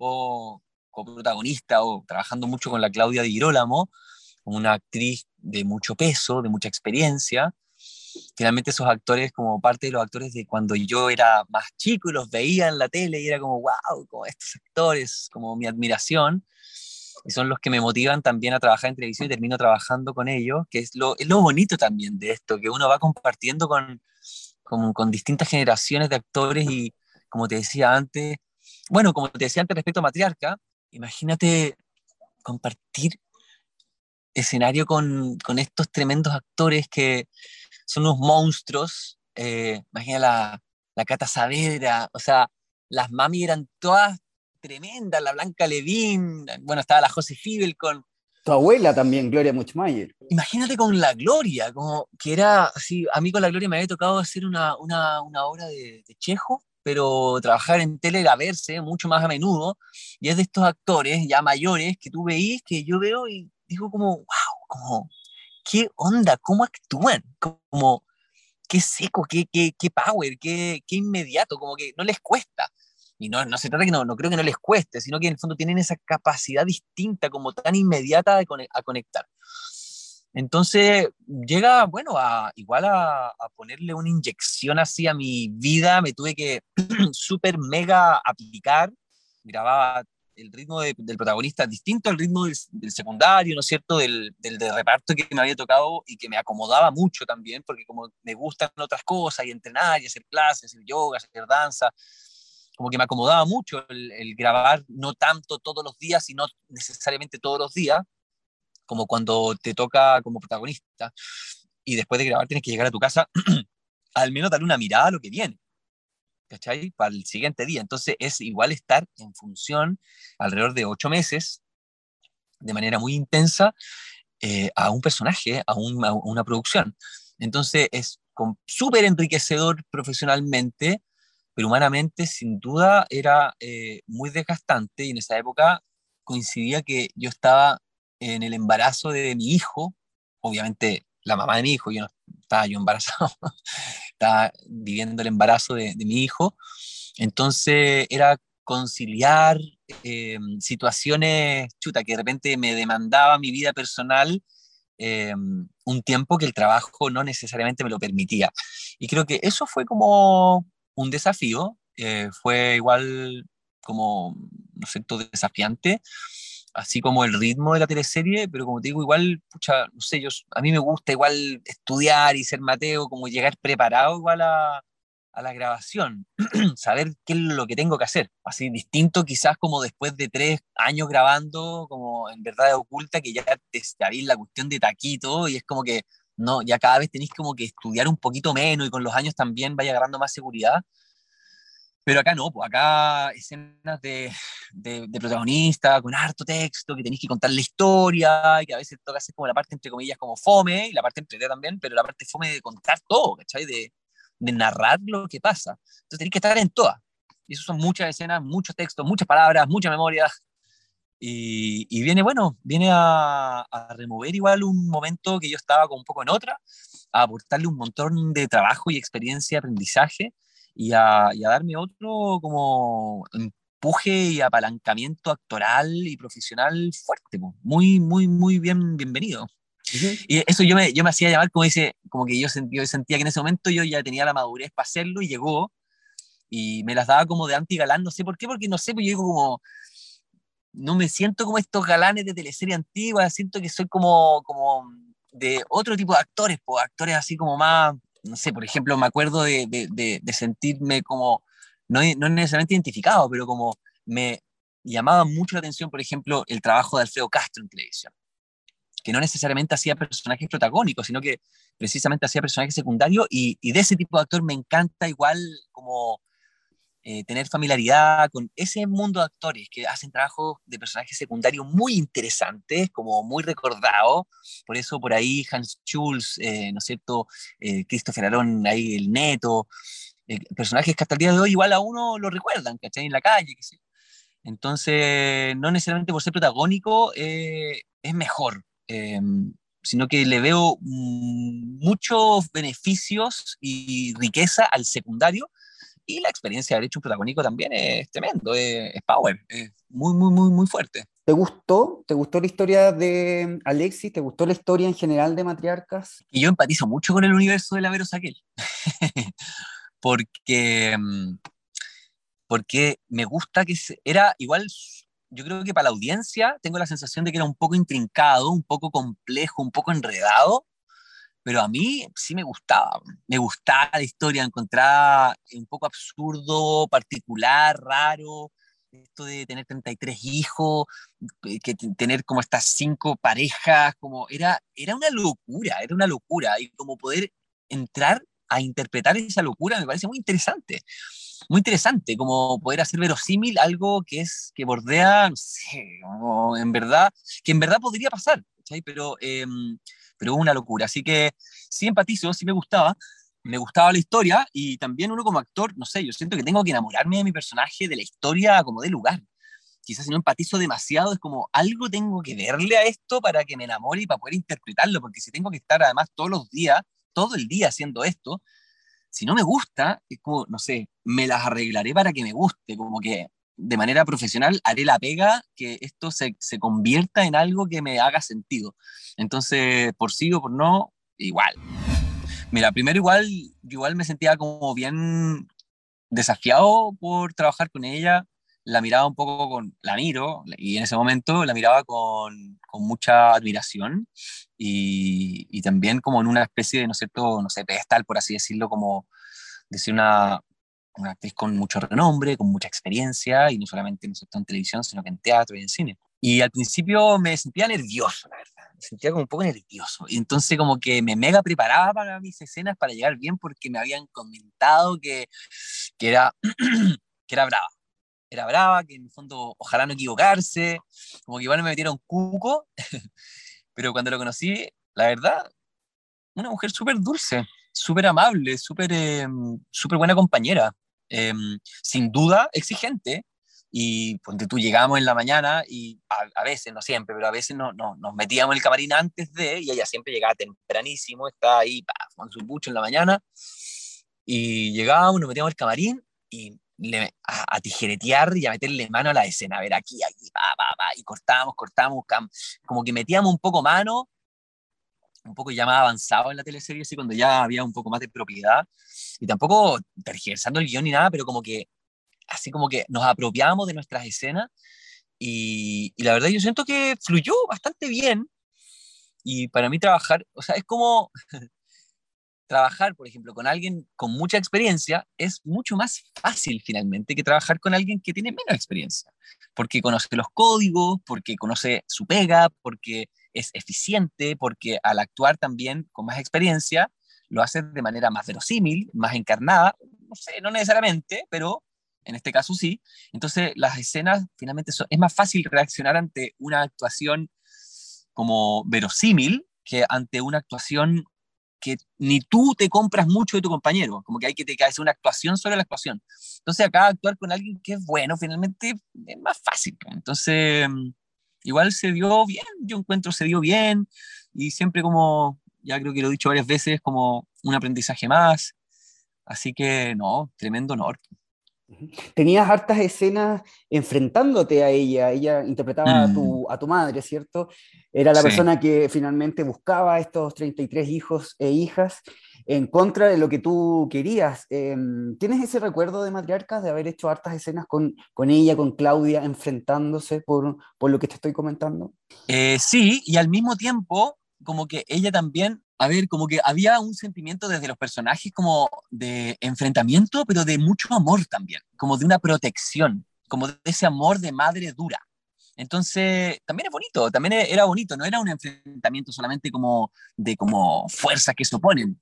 S3: coprotagonista o trabajando mucho con la Claudia Di Girolamo, una actriz de mucho peso, de mucha experiencia. Finalmente esos actores como parte de los actores de cuando yo era más chico y los veía en la tele y era como, wow, como estos actores, como mi admiración y son los que me motivan también a trabajar en televisión y termino trabajando con ellos, que es lo, es lo bonito también de esto, que uno va compartiendo con, con, con, distintas generaciones de actores y, como te decía antes, bueno, como te decía antes respecto a Matriarca, imagínate compartir escenario con, con estos tremendos actores que son unos monstruos, eh, imagina la, la Cata Saavedra, o sea, las mami eran todas tremendas, la Blanca Levín, bueno, estaba la José Fibel con...
S4: Tu abuela también, Gloria Muchmayer.
S3: Imagínate con la Gloria, como que era así, a mí con la Gloria me había tocado hacer una, una, una obra de, de Chejo, pero trabajar en tele era verse mucho más a menudo, y es de estos actores ya mayores que tú veís, que yo veo y digo como, wow, como, ¿qué onda? ¿Cómo actúan? Como, qué seco, qué, qué, qué power, qué, qué, inmediato, como que no les cuesta. Y no, no se trata que no, no creo que no les cueste, sino que en el fondo tienen esa capacidad distinta, como tan inmediata de a conectar. Entonces llega, bueno, a, igual a, a, ponerle una inyección así a mi vida, me tuve que súper mega aplicar, grababa el ritmo del protagonista distinto al ritmo del, secundario, ¿no es cierto?, del, del, reparto que me había tocado y que me acomodaba mucho también, porque como me gustan otras cosas y entrenar y hacer clases, hacer yoga, hacer danza, como que me acomodaba mucho el, el grabar no tanto todos los días, sino necesariamente todos los días, como cuando te toca como protagonista y después de grabar tienes que llegar a tu casa, al menos darle una mirada a lo que viene. ¿cachai? Para el siguiente día. Entonces es igual estar en función alrededor de ocho meses, de manera muy intensa, eh, a un personaje, a, una producción. Entonces es súper enriquecedor profesionalmente, pero humanamente sin duda era eh, muy desgastante y en esa época coincidía que yo estaba en el embarazo de mi hijo, obviamente la mamá de mi hijo, yo estaba yo embarazado, estaba viviendo el embarazo de, mi hijo, entonces era conciliar eh, situaciones, chuta, que de repente me demandaba mi vida personal eh, un tiempo que el trabajo no necesariamente me lo permitía. Y creo que eso fue como un desafío, eh, fue igual como, no sé, todo desafiante, así como el ritmo de la teleserie, pero como te digo, igual, pucha, no sé, yo, a mí me gusta igual estudiar y ser Mateo, como llegar preparado igual a, a la grabación, saber qué es lo que tengo que hacer, así distinto quizás como después de tres años grabando, como en verdad oculta, que ya te sabéis la cuestión de taquito y es como que, no, ya cada vez tenéis como que estudiar un poquito menos y con los años también vaya agarrando más seguridad, pero acá no, pues acá escenas de, de, protagonista con harto texto, que tenéis que contar la historia, y que a veces toca hacer como la parte entre comillas como fome, y la parte entre también, pero la parte fome de contar todo, ¿cachai? De, de narrar lo que pasa. Entonces tenéis que estar en todas. Y eso son muchas escenas, muchos textos, muchas palabras, mucha memoria. Y, y viene, bueno, viene a, a, remover igual un momento que yo estaba como un poco en otra, a aportarle un montón de trabajo y experiencia, aprendizaje, y a, darme otro como empuje y apalancamiento actoral y profesional fuerte, muy, muy, muy bien, bienvenido. Y eso yo me, yo me hacía llamar como dice, como que yo sentía, sentía que en ese momento yo ya tenía la madurez para hacerlo y llegó y me las daba como de anti-galán, no sé por qué, porque no sé, pues yo digo como, no me siento como estos galanes de teleserie antigua, siento que soy como, como de otro tipo de actores, pues actores así como más, no sé, por ejemplo, me acuerdo de, de, de, sentirme como, no, no, necesariamente identificado, pero como me llamaba mucho la atención, por ejemplo, el trabajo de Alfredo Castro en televisión, que no necesariamente hacía personajes protagónicos, sino que precisamente hacía personajes secundarios, y, y de ese tipo de actor me encanta igual como eh, tener familiaridad con ese mundo de actores que hacen trabajos de personajes secundarios muy interesantes, como muy recordados. Por eso por ahí Hans Schulz, eh, ¿no es cierto? Eh, Christopher Aaron, ahí el neto, personajes que hasta el día de hoy igual a uno lo recuerdan, ¿cachai? En la calle, qué sé. Entonces, no necesariamente por ser protagónico es mejor sino que le veo mm, muchos beneficios y riqueza al secundario y la experiencia de haber hecho un protagónico también es tremendo, es, power, es muy, muy, muy, muy fuerte.
S4: ¿Te gustó? ¿Te gustó la historia de Alexis? ¿Te gustó la historia en general de Matriarcas?
S3: Y yo empatizo mucho con el universo de la Vero Saquel. porque, mm, porque me gusta que era igual, yo creo que para la audiencia tengo la sensación de que era un poco intrincado, un poco complejo, un poco enredado, pero a mí sí me gustaba, me gustaba la historia, encontraba un poco absurdo, particular, raro, esto de tener 33 hijos, eh, que tener como estas cinco parejas, como era, era una locura, era una locura, y como poder entrar a interpretar esa locura me parece muy interesante. Muy interesante, como poder hacer verosímil algo que es, que bordea, no sé, en verdad, que en verdad podría pasar, Pero, eh, pero una locura. Así que sí empatizo, sí me gustaba, me gustaba la historia y también uno como actor, no sé, yo siento que tengo que enamorarme de mi personaje, de la historia como de lugar. Quizás si no empatizo demasiado, es como algo tengo que verle a esto para que me enamore y para poder interpretarlo, porque si tengo que estar además todos los días, todo el día haciendo esto, si no me gusta, es como, no sé, me las arreglaré para que me guste, como que de manera profesional haré la pega que esto se, se convierta en algo que me haga sentido. Entonces, por sí o por no, igual. Mira, primero igual, igual me sentía como bien desafiado por trabajar con ella. La miraba un poco con, la miro, y en ese momento la miraba con, con mucha admiración y, y, también como en una especie de, no sé, no sé, pedestal, por así decirlo, como decir una, una actriz con mucho renombre, con mucha experiencia, y no solamente ¿no en televisión, sino que en teatro y en cine. Y al principio me sentía nervioso, la verdad me sentía como un poco nervioso. Y entonces como que me mega preparaba para mis escenas para llegar bien porque me habían comentado que, que, era, que era brava. Era brava, que en el fondo ojalá no equivocarse, como que igual me metieron cuco, pero cuando lo conocí, la verdad, una mujer súper dulce, súper amable, súper eh, buena compañera, eh, sin duda exigente, y pues tú llegamos en la mañana y a, veces, no siempre, pero a veces no, no, nos metíamos en el camarín antes de, y ella siempre llegaba tempranísimo, estaba ahí con su bucho en la mañana, y llegábamos, nos metíamos en el camarín y le, a, tijeretear y a meterle mano a la escena, a ver aquí, aquí, pa, pa, pa, y cortábamos, cortábamos, como que metíamos un poco mano, un poco ya más avanzado en la teleserie, así cuando ya había un poco más de propiedad, y tampoco tergiversando el guion ni nada, pero como que así como que nos apropiamos de nuestras escenas y, y, la verdad yo siento que fluyó bastante bien. Y para mí trabajar, o sea, es como trabajar, por ejemplo, con alguien con mucha experiencia es mucho más fácil finalmente que trabajar con alguien que tiene menos experiencia, porque conoce los códigos, porque conoce su pega, porque es eficiente, porque al actuar también con más experiencia lo hace de manera más verosímil, más encarnada, no sé, no necesariamente, pero en este caso sí. Entonces, las escenas finalmente es más fácil reaccionar ante una actuación como verosímil que ante una actuación que ni tú te compras mucho de tu compañero, como que hay que te hacer una actuación sobre la actuación. Entonces, acá actuar con alguien que es bueno, finalmente es más fácil. Entonces, igual se dio bien, yo encuentro se dio bien y siempre como, ya creo que lo he dicho varias veces, como un aprendizaje más. Así que, no, tremendo honor.
S4: Tenías hartas escenas enfrentándote a ella, ella interpretaba a, tu, mm. a, tu, madre, ¿cierto? Era la persona que finalmente buscaba estos 33 hijos e hijas en contra de lo que tú querías. Em, ¿Tienes ese recuerdo de matriarcas, de haber hecho hartas escenas con, con ella, con Claudia, enfrentándose por, por lo que te estoy comentando?
S3: Eh, sí, y al mismo tiempo, como que ella también a ver, como que había un sentimiento desde los personajes como de enfrentamiento, pero de mucho amor también, como de una protección, como de ese amor de madre dura. Entonces, también es bonito, también e, era bonito, no era un enfrentamiento solamente como de como fuerzas que se oponen,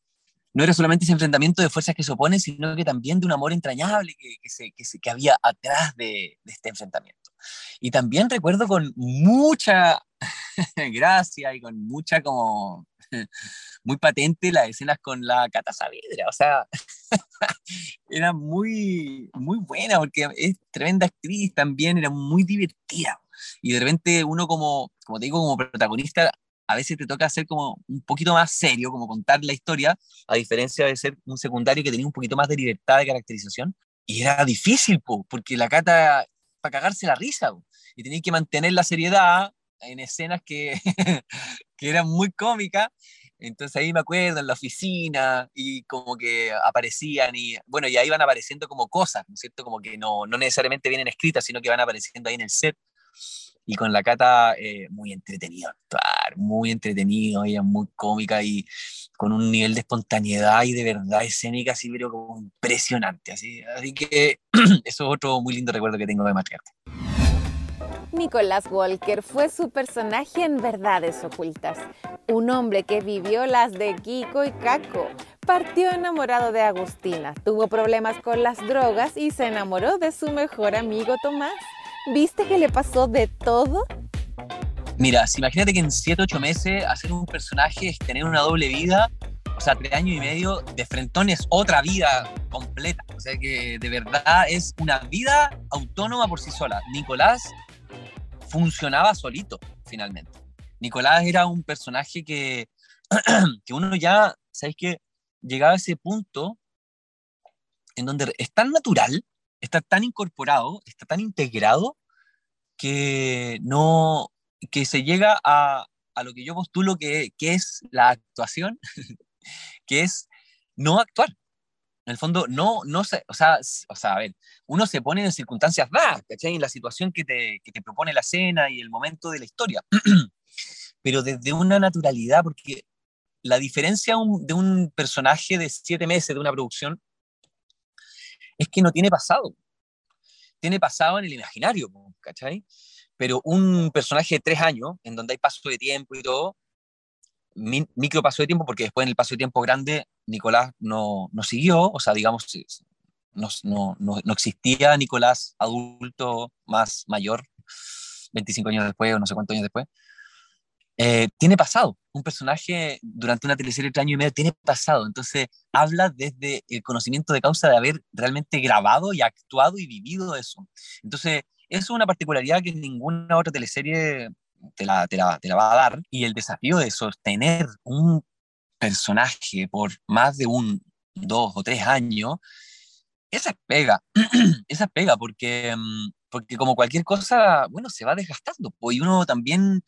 S3: no era solamente ese enfrentamiento de fuerzas que se oponen, sino que también de un amor entrañable que, que, se, que, se, que había atrás de, de, este enfrentamiento. Y también recuerdo con mucha gracia y con mucha como muy patente las escenas con la Cata Saavedra, o sea, era muy, muy buena porque es tremenda actriz también, era muy divertida. Y de repente uno como, como te digo, como protagonista, a veces te toca ser como un poquito más serio, como contar la historia, a diferencia de ser un secundario que tenía un poquito más de libertad de caracterización. Y era difícil, porque la Cata, para cagarse la risa, y tenía que mantener la seriedad en escenas que, que eran muy cómicas. Entonces ahí me acuerdo en la oficina y como que aparecían y bueno, y ahí van apareciendo como cosas, ¿no es cierto? Como que no, no necesariamente vienen escritas, sino que van apareciendo ahí en el set. Y con la Cata, eh, muy entretenido actuar, muy entretenido, ella muy cómica y con un nivel de espontaneidad y de verdad escénica así, pero como impresionante. Así, así que eso es otro muy lindo recuerdo que tengo de Matriarca.
S1: Nicolás Walker fue su personaje en Verdades Ocultas, un hombre que vivió las de Kiko y Caco, partió enamorado de Agustina, tuvo problemas con las drogas y se enamoró de su mejor amigo Tomás. ¿Viste que le pasó de todo?
S3: Mira, imagínate que en 7, 8 meses hacer un personaje es tener una doble vida, o sea, tres años y medio de frentón es otra vida completa. O sea que de verdad es una vida autónoma por sí sola. Nicolás funcionaba solito, finalmente. Nicolás era un personaje que, que uno ya, ¿sabes qué? Llegaba a ese punto en donde es tan natural, está tan incorporado, está tan integrado, que no, que se llega a, a lo que yo postulo que, que es la actuación, que es no actuar. En el fondo, no, no se, o sea, o sea, a ver, uno se pone en circunstancias dadas, ¿cachai? En la situación que te, que te propone la escena y el momento de la historia. Pero desde una naturalidad, porque la diferencia de un personaje de siete meses de una producción es que no tiene pasado. Tiene pasado en el imaginario, ¿cachai? pero un personaje de tres años, en donde hay paso de tiempo y todo, micro paso de tiempo, porque después en el paso de tiempo grande Nicolás no, no siguió, o sea, digamos, no, no, no, existía Nicolás adulto más mayor, 25 años después o no sé cuántos años después. Eh, tiene pasado, un personaje durante una teleserie de años y medio tiene pasado, entonces habla desde el conocimiento de causa de haber realmente grabado y actuado y vivido eso. Entonces, es una particularidad que ninguna otra teleserie te la, te, la, te la, va a dar. Y el desafío de sostener un personaje por más de un, dos o tres años, esa es pega. esa es pega porque, mm, porque como cualquier cosa, bueno, se va desgastando. Pues, y uno también,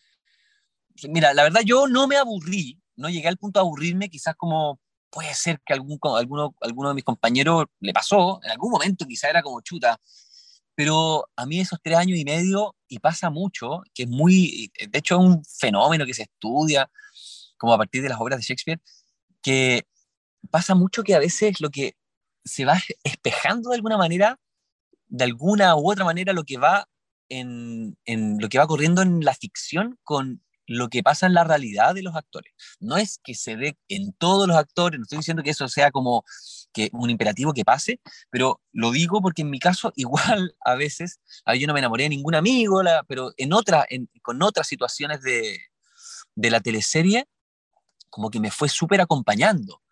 S3: mira, la verdad yo no me aburrí, no llegué al punto de aburrirme, quizás como puede ser que algún, alguno, alguno de mis compañeros le pasó, en algún momento quizás era como chuta, pero a mí esos tres años y medio, y pasa mucho, que es muy, de hecho es un fenómeno que se estudia, como a partir de las obras de Shakespeare, que pasa mucho que a veces lo que se va espejando de alguna manera, de alguna u otra manera, lo que va en, en lo que va corriendo en la ficción con lo que pasa en la realidad de los actores. No es que se dé en todos los actores, no estoy diciendo que eso sea como que un imperativo que pase, pero lo digo porque en mi caso igual a veces, yo no me enamoré de ningún amigo, pero en otra, con otras situaciones de, de la teleserie, como que me fue súper acompañando.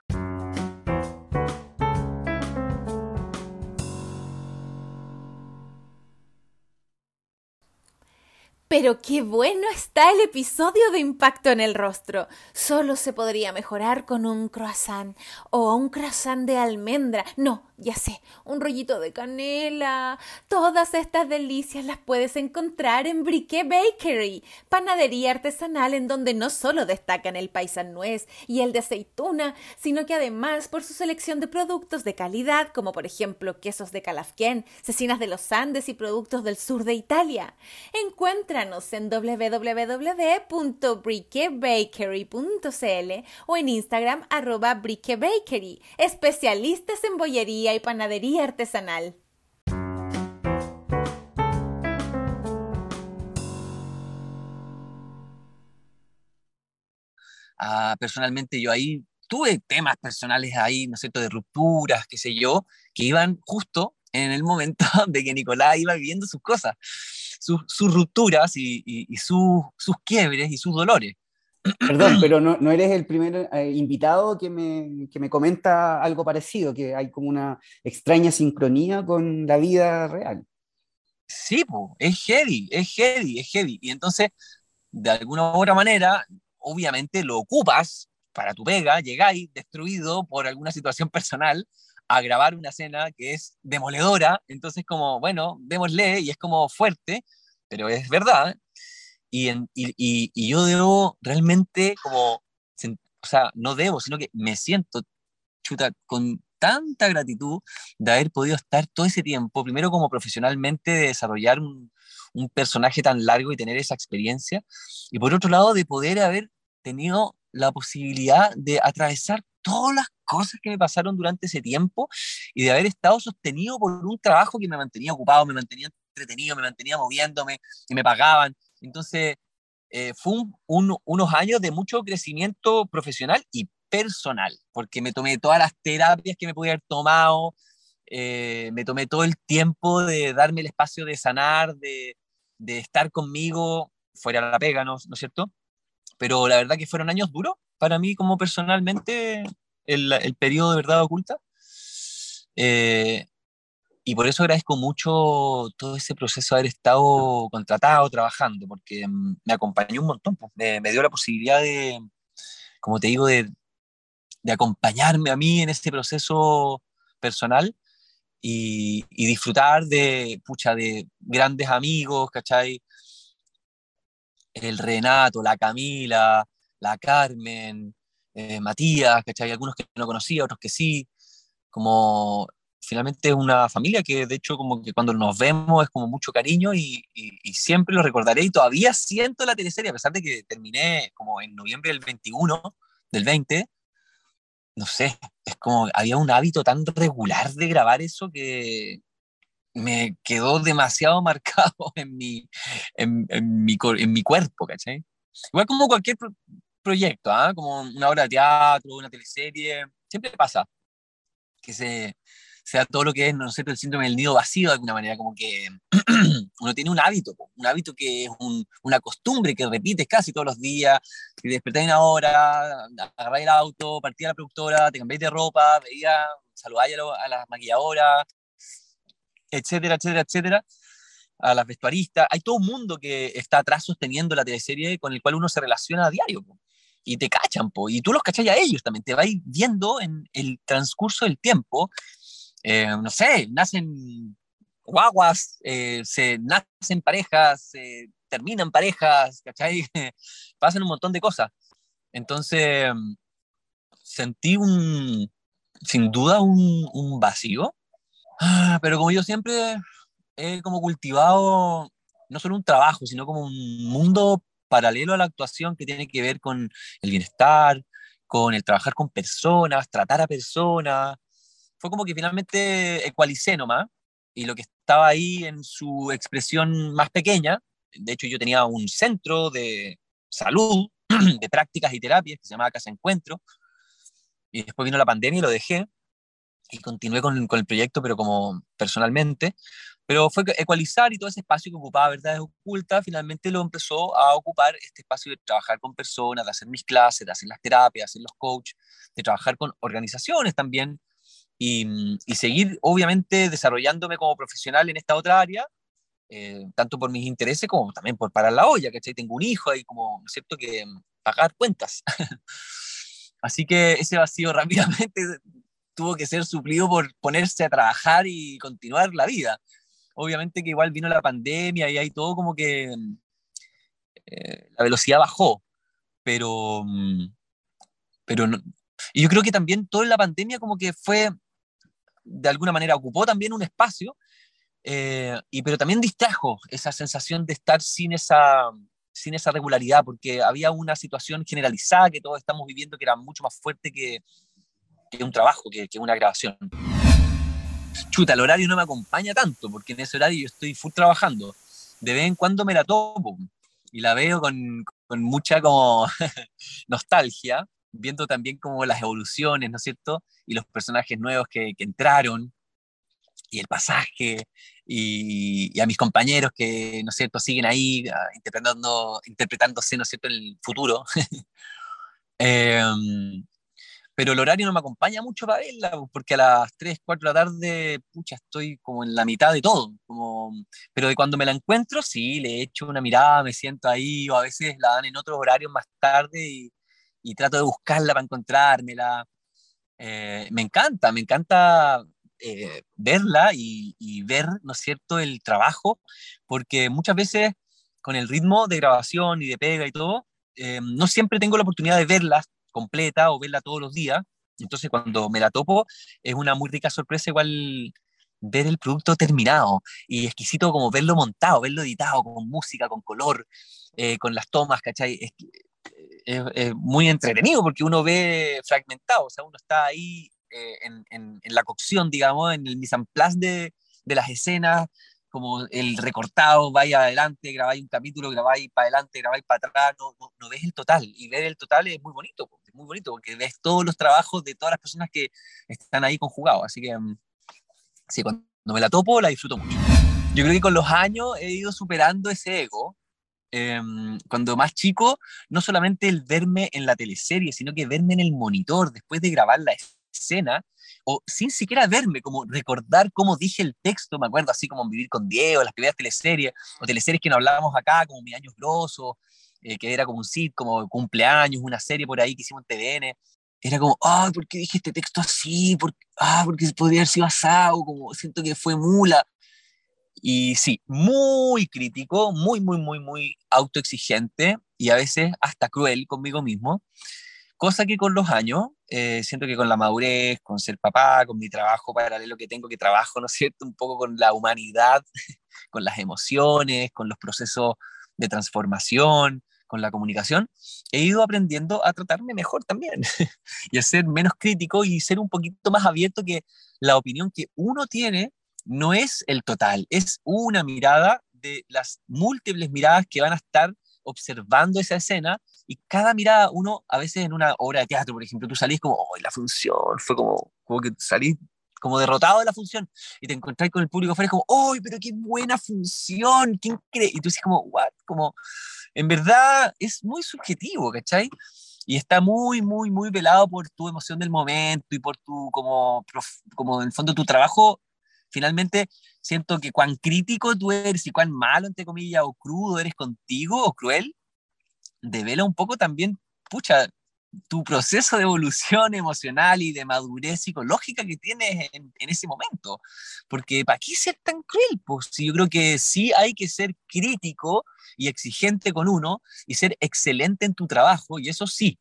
S1: Pero qué bueno está el episodio de Impacto en el Rostro. Solo se podría mejorar con un croissant o un croissant de almendra. No, ya sé, un rollito de canela. Todas estas delicias las puedes encontrar en Briquet Bakery, panadería artesanal en donde no solo destacan el paisan nuez y el de aceituna, sino que además por su selección de productos de calidad, como por ejemplo quesos de Calafquén, cecinas de los Andes y productos del sur de Italia. Encuéntranos en www.briquetbakery.cl o en Instagram arroba briquetbakery, especialistas en bollería y panadería artesanal.
S3: Ah, personalmente yo ahí tuve temas personales ahí, ¿no es cierto?, de rupturas, qué sé yo, que iban justo en el momento de que Nicolás iba viviendo sus cosas, sus, rupturas y, sus, sus quiebres y sus dolores.
S4: Perdón, pero no, eres el primer eh, invitado que me, que me, comenta algo parecido, que hay como una extraña sincronía con la vida real.
S3: Sí, es heavy, es heavy, es heavy. Y entonces, de alguna u otra manera, obviamente lo ocupas para tu pega, llegáis destruido por alguna situación personal a grabar una escena que es demoledora, entonces como, bueno, démosle y es como fuerte, pero es verdad, y, y, y, yo debo realmente como, o sea, no debo, sino que me siento, chuta, con tanta gratitud de haber podido estar todo ese tiempo, primero como profesionalmente, de desarrollar un, un personaje tan largo y tener esa experiencia, y por otro lado, de poder haber tenido la posibilidad de atravesar todas las cosas que me pasaron durante ese tiempo y de haber estado sostenido por un trabajo que me mantenía ocupado, me mantenía entretenido, me mantenía moviéndome, y me pagaban, entonces, eh, fue unos años de mucho crecimiento profesional y personal, porque me tomé todas las terapias que me podía haber tomado, eh, me tomé todo el tiempo de darme el espacio de sanar, de, de estar conmigo fuera de la pega, ¿no, ¿no es cierto? Pero la verdad que fueron años duros para mí como personalmente el, el periodo de verdad oculta. Eh, y por eso agradezco mucho todo ese proceso de haber estado contratado, trabajando, porque mm, me acompañó un montón, pues, me, dio la posibilidad de, como te digo, de, acompañarme a mí en este proceso personal y, y, disfrutar de, pucha, de grandes amigos, ¿cachai? El Renato, la Camila, la Carmen, eh, Matías, ¿cachai? Algunos que no conocía, otros que sí, como finalmente es una familia que de hecho como que cuando nos vemos es como mucho cariño y, y, y, siempre lo recordaré y todavía siento la teleserie, a pesar de que terminé como en noviembre del 21, del 20, no sé, es como había un hábito tan regular de grabar eso que me quedó demasiado marcado en mi, en, en mi, en mi cuerpo, ¿cachai? Igual como cualquier pro proyecto, ¿eh? como una obra de teatro, una teleserie, siempre pasa que se, sea todo lo que es, no sé, el síndrome del nido vacío de alguna manera, como que uno tiene un hábito, un hábito que es un, una costumbre que repites casi todos los días, que despertáis una hora, agarráis el auto, partí a la productora, te cambiáis de ropa, veía, saludáis a, las maquilladoras, etcétera, etcétera, etcétera, a las vestuaristas. Hay todo un mundo que está atrás sosteniendo la teleserie con el cual uno se relaciona a diario. Po. Y te cachan, po. y tú los cachai a ellos también. Te vais viendo en el transcurso del tiempo eh, no sé, nacen guaguas, eh, se nacen parejas, se terminan parejas, ¿cachai? Pasan un montón de cosas. Entonces, sentí un, sin duda, un, un vacío, ah, pero como yo siempre he como cultivado no solo un trabajo, sino como un mundo paralelo a la actuación que tiene que ver con el bienestar, con el trabajar con personas, tratar a personas, fue como que finalmente ecualicé nomás, y lo que estaba ahí en su expresión más pequeña, de hecho yo tenía un centro de salud, de prácticas y terapias, que se llamaba Casa Encuentro, y después vino la pandemia y lo dejé, y continué con, el proyecto, pero como personalmente, pero fue ecualizar y todo ese espacio que ocupaba Verdades Ocultas, finalmente lo empezó a ocupar este espacio de trabajar con personas, de hacer mis clases, de hacer las terapias, de hacer los coaches, de trabajar con organizaciones también, y, y, seguir, obviamente, desarrollándome como profesional en esta otra área, eh, tanto por mis intereses como también por parar la olla, ¿cachai? Tengo un hijo ahí como, ¿no es cierto?, que mm, pagar cuentas. Así que ese vacío rápidamente tuvo que ser suplido por ponerse a trabajar y continuar la vida. Obviamente que igual vino la pandemia y ahí todo como que mm, eh, la velocidad bajó, pero, mm, pero no, y yo creo que también toda la pandemia como que fue de alguna manera ocupó también un espacio, eh, y, pero también distrajo esa sensación de estar sin esa, sin esa regularidad, porque había una situación generalizada que todos estamos viviendo que era mucho más fuerte que, que un trabajo, que, que, una grabación. Chuta, el horario no me acompaña tanto, porque en ese horario yo estoy full trabajando. De vez en cuando me la topo y la veo con, con mucha como nostalgia, viendo también como las evoluciones, ¿no es cierto? Y los personajes nuevos que, que entraron, y el pasaje, y, y, a mis compañeros que, ¿no es cierto?, siguen ahí uh, interpretando, interpretándose, ¿no es cierto?, en el futuro. eh, pero el horario no me acompaña mucho para verla, porque a las 3, 4 de la tarde, pucha, estoy como en la mitad de todo. Como... Pero de cuando me la encuentro, sí, le echo una mirada, me siento ahí, o a veces la dan en otros horarios más tarde y, y trato de buscarla para encontrármela. Eh, me encanta, me encanta eh, verla y, y, ver, ¿no es cierto?, el trabajo, porque muchas veces con el ritmo de grabación y de pega y todo, eh, no siempre tengo la oportunidad de verla completa o verla todos los días. Entonces, cuando me la topo, es una muy rica sorpresa igual ver el producto terminado y exquisito como verlo montado, verlo editado con música, con color, eh, con las tomas, ¿cachai? Es, es, es, muy entretenido porque uno ve fragmentado, o sea, uno está ahí eh, en, en, en, la cocción, digamos, en el mise en place de, de, las escenas, como el recortado, vaya adelante, grabáis un capítulo, grabáis para adelante, grabáis para atrás, no, no, no, ves el total, y ver el total es muy bonito, es muy bonito porque ves todos los trabajos de todas las personas que están ahí conjugados. Así que, mm, sí, cuando me la topo, la disfruto mucho. Yo creo que con los años he ido superando ese ego. Em, cuando más chico, no solamente el verme en la teleserie, sino que verme en el monitor después de grabar la escena, o sin siquiera verme, como recordar cómo dije el texto, me acuerdo así como en Vivir con Diego, las primeras teleseries, o teleseries que no hablábamos acá, como Mi Años Grosso, eh, que era como un sit, como cumpleaños, una serie por ahí que hicimos en TVN, era como, ay, ¿por qué dije este texto así? ¿Por, ah, porque podría haber sido asado, como siento que fue mula. Y sí, muy crítico, muy, muy, muy, muy autoexigente y a veces hasta cruel conmigo mismo. Cosa que con los años, eh, siento que con la madurez, con ser papá, con mi trabajo paralelo que tengo, que trabajo, ¿no es cierto?, un poco con la humanidad, con las emociones, con los procesos de transformación, con la comunicación, he ido aprendiendo a tratarme mejor también y a ser menos crítico y ser un poquito más abierto que la opinión que uno tiene no es el total, es una mirada de las múltiples miradas que van a estar observando esa escena y cada mirada, uno a veces en una obra de teatro, por ejemplo, tú salís como, oh, la función, fue como, como que salís como derrotado de la función y te encontrás con el público afuera como, ¡oh, pero qué buena función! ¿Quién cree? Y tú dices como, ¿what? Como, en verdad es muy subjetivo, ¿cachai? Y está muy, muy, muy velado por tu emoción del momento y por tu, como, como en el fondo tu trabajo finalmente siento que cuán crítico tú eres y cuán malo, entre comillas, o crudo eres contigo o cruel, devela un poco también, pucha, tu proceso de evolución emocional y de madurez psicológica que tienes en, ese momento. Porque ¿para qué ser tan cruel? Pues yo creo que sí hay que ser crítico y exigente con uno y ser excelente en tu trabajo, y eso sí,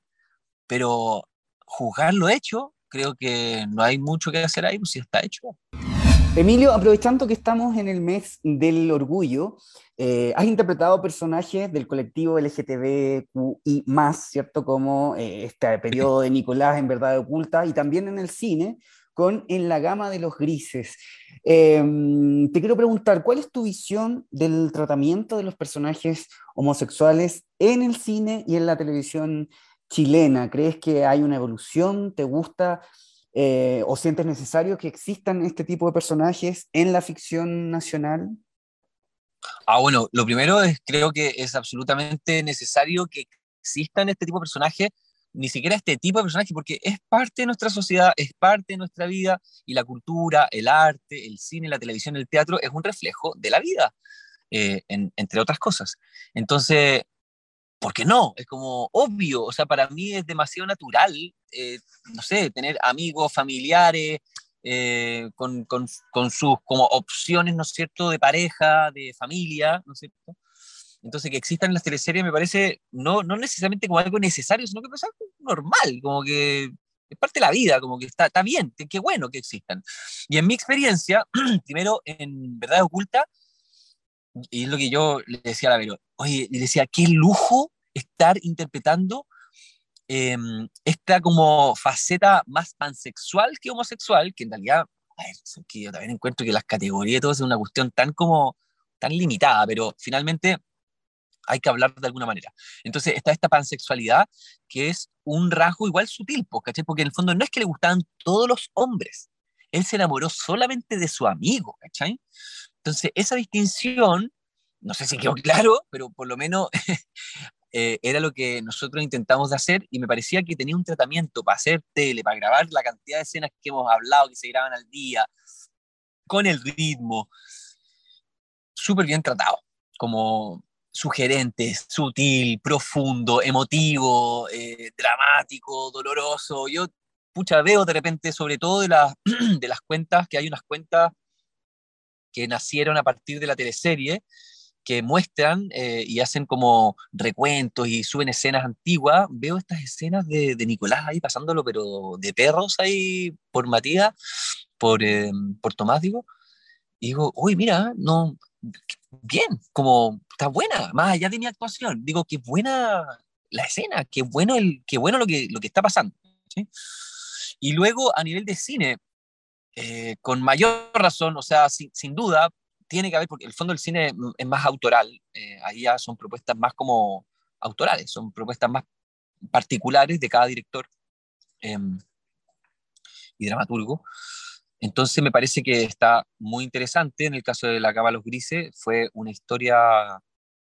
S3: pero juzgar lo hecho, creo que no hay mucho que hacer ahí, pues si está hecho.
S4: Emilio, aprovechando que estamos en el mes del orgullo, eh, has interpretado personajes del colectivo LGTBQI, ¿cierto? Como eh, este periodo de Nicolás en Verdad Oculta y también en el cine con En la gama de los grises. Em, te quiero preguntar, ¿cuál es tu visión del tratamiento de los personajes homosexuales en el cine y en la televisión chilena? ¿Crees que hay una evolución? ¿Te gusta? Eh, ¿O sientes necesario que existan este tipo de personajes en la ficción nacional?
S3: Ah, bueno, lo primero es, creo que es absolutamente necesario que existan este tipo de personajes, ni siquiera este tipo de personajes, porque es parte de nuestra sociedad, es parte de nuestra vida, y la cultura, el arte, el cine, la televisión, el teatro, es un reflejo de la vida, eh, entre otras cosas. Entonces, ¿por qué no? Es como obvio, o sea, para mí es demasiado natural, eh, no sé, tener amigos, familiares, eh, con, con, con, sus como opciones, ¿no es cierto?, de pareja, de familia, ¿no es cierto? Entonces, que existan las teleseries me parece no, no necesariamente como algo necesario, sino que es algo normal, como que es parte de la vida, como que está, está bien, qué bueno que existan. Y en mi experiencia, primero, en Verdad Oculta, y es lo que yo le decía a la Vero, oye, le decía, qué lujo estar interpretando em, esta como faceta más pansexual que homosexual, que en realidad, a ver, que yo también encuentro que las categorías y todo es una cuestión tan como, tan limitada, pero finalmente hay que hablar de alguna manera. Entonces está esta pansexualidad que es un rasgo igual sutil, ¿cachai? Porque en el fondo no es que le gustaban todos los hombres, él se enamoró solamente de su amigo, ¿cachai? Entonces, esa distinción, no sé si quedó claro, pero por lo menos eh, era lo que nosotros intentamos de hacer y me parecía que tenía un tratamiento para hacer tele, para grabar la cantidad de escenas que hemos hablado, que se graban al día, con el ritmo, súper bien tratado, como sugerente, sutil, profundo, emotivo, eh, dramático, doloroso. Yo, pucha, veo de repente, sobre todo de, de las cuentas, que hay unas cuentas que nacieron a partir de la teleserie, que muestran eh, y hacen como recuentos y suben escenas antiguas, veo estas escenas de, Nicolás ahí pasándolo, pero de perros ahí por Matías, por, eh, por Tomás, digo, y digo, uy, mira, no, bien, como está buena, más allá de mi actuación, digo, qué buena la escena, qué bueno, el, qué bueno lo, que, lo que está pasando. Y luego a nivel de cine, eh, con mayor razón, o sea, sin, duda, tiene que haber, porque el fondo del cine es más autoral, eh, ahí ya son propuestas más como autorales, son propuestas más particulares de cada director em, y dramaturgo. Entonces me parece que está muy interesante. En el caso de La Cava los Grises fue una historia,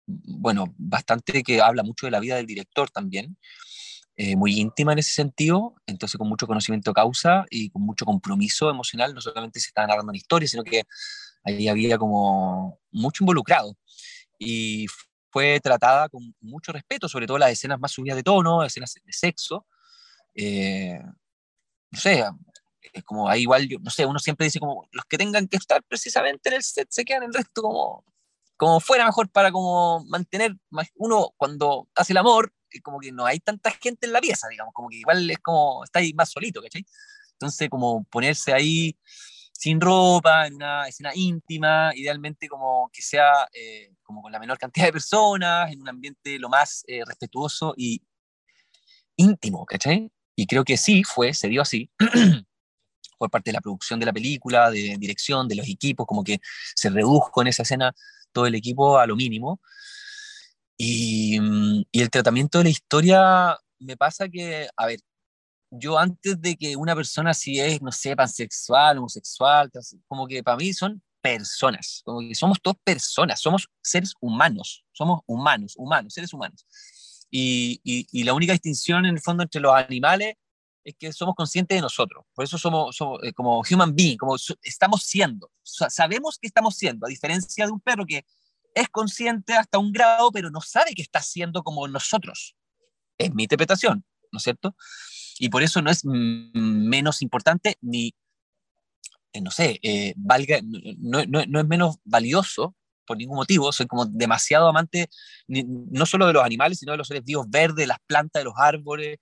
S3: bueno, bastante que habla mucho de la vida del director también, eh, muy íntima en ese sentido, entonces con mucho conocimiento de causa y con mucho compromiso emocional, no solamente se estaba narrando una historia, sino que ahí había como mucho involucrado. Y fue tratada con mucho respeto, sobre todo las escenas más subidas de tono, escenas de sexo. Eh, no sé, es como ahí igual, yo, no sé, uno siempre dice como los que tengan que estar precisamente en el set se quedan el resto como, como fuera mejor para como mantener, uno cuando hace el amor, como que no hay tanta gente en la pieza, digamos, como que igual es como, está ahí más solito, ¿cachai? Entonces como ponerse ahí sin ropa, en una escena íntima, idealmente como que sea eh, como con la menor cantidad de personas, en un ambiente lo más eh, respetuoso y íntimo, ¿cachai? Y creo que sí fue, se dio así. por parte de la producción de la película, de dirección, de los equipos, como que se redujo en esa escena todo el equipo a lo mínimo. Y, mm, y el tratamiento de la historia me pasa que, a ver, yo antes de que una persona si es, no sé, pansexual, homosexual, como que para mí son personas, como que somos todos personas, somos seres humanos, somos humanos, humanos, seres humanos. Y, y, y, la única distinción en el fondo entre los animales es que somos conscientes de nosotros. Por eso somos, eh, como human being, como estamos siendo. sabemos que estamos siendo, a diferencia de un perro que es consciente hasta un grado, pero no sabe que está siendo como nosotros. Es mi interpretación, ¿no es cierto? Y por eso no es menos importante ni, eh, no sé, eh, valga, no, no, no, es menos valioso por ningún motivo. Soy como demasiado amante, no solo de los animales, sino de los seres vivos verdes, las plantas, de los árboles,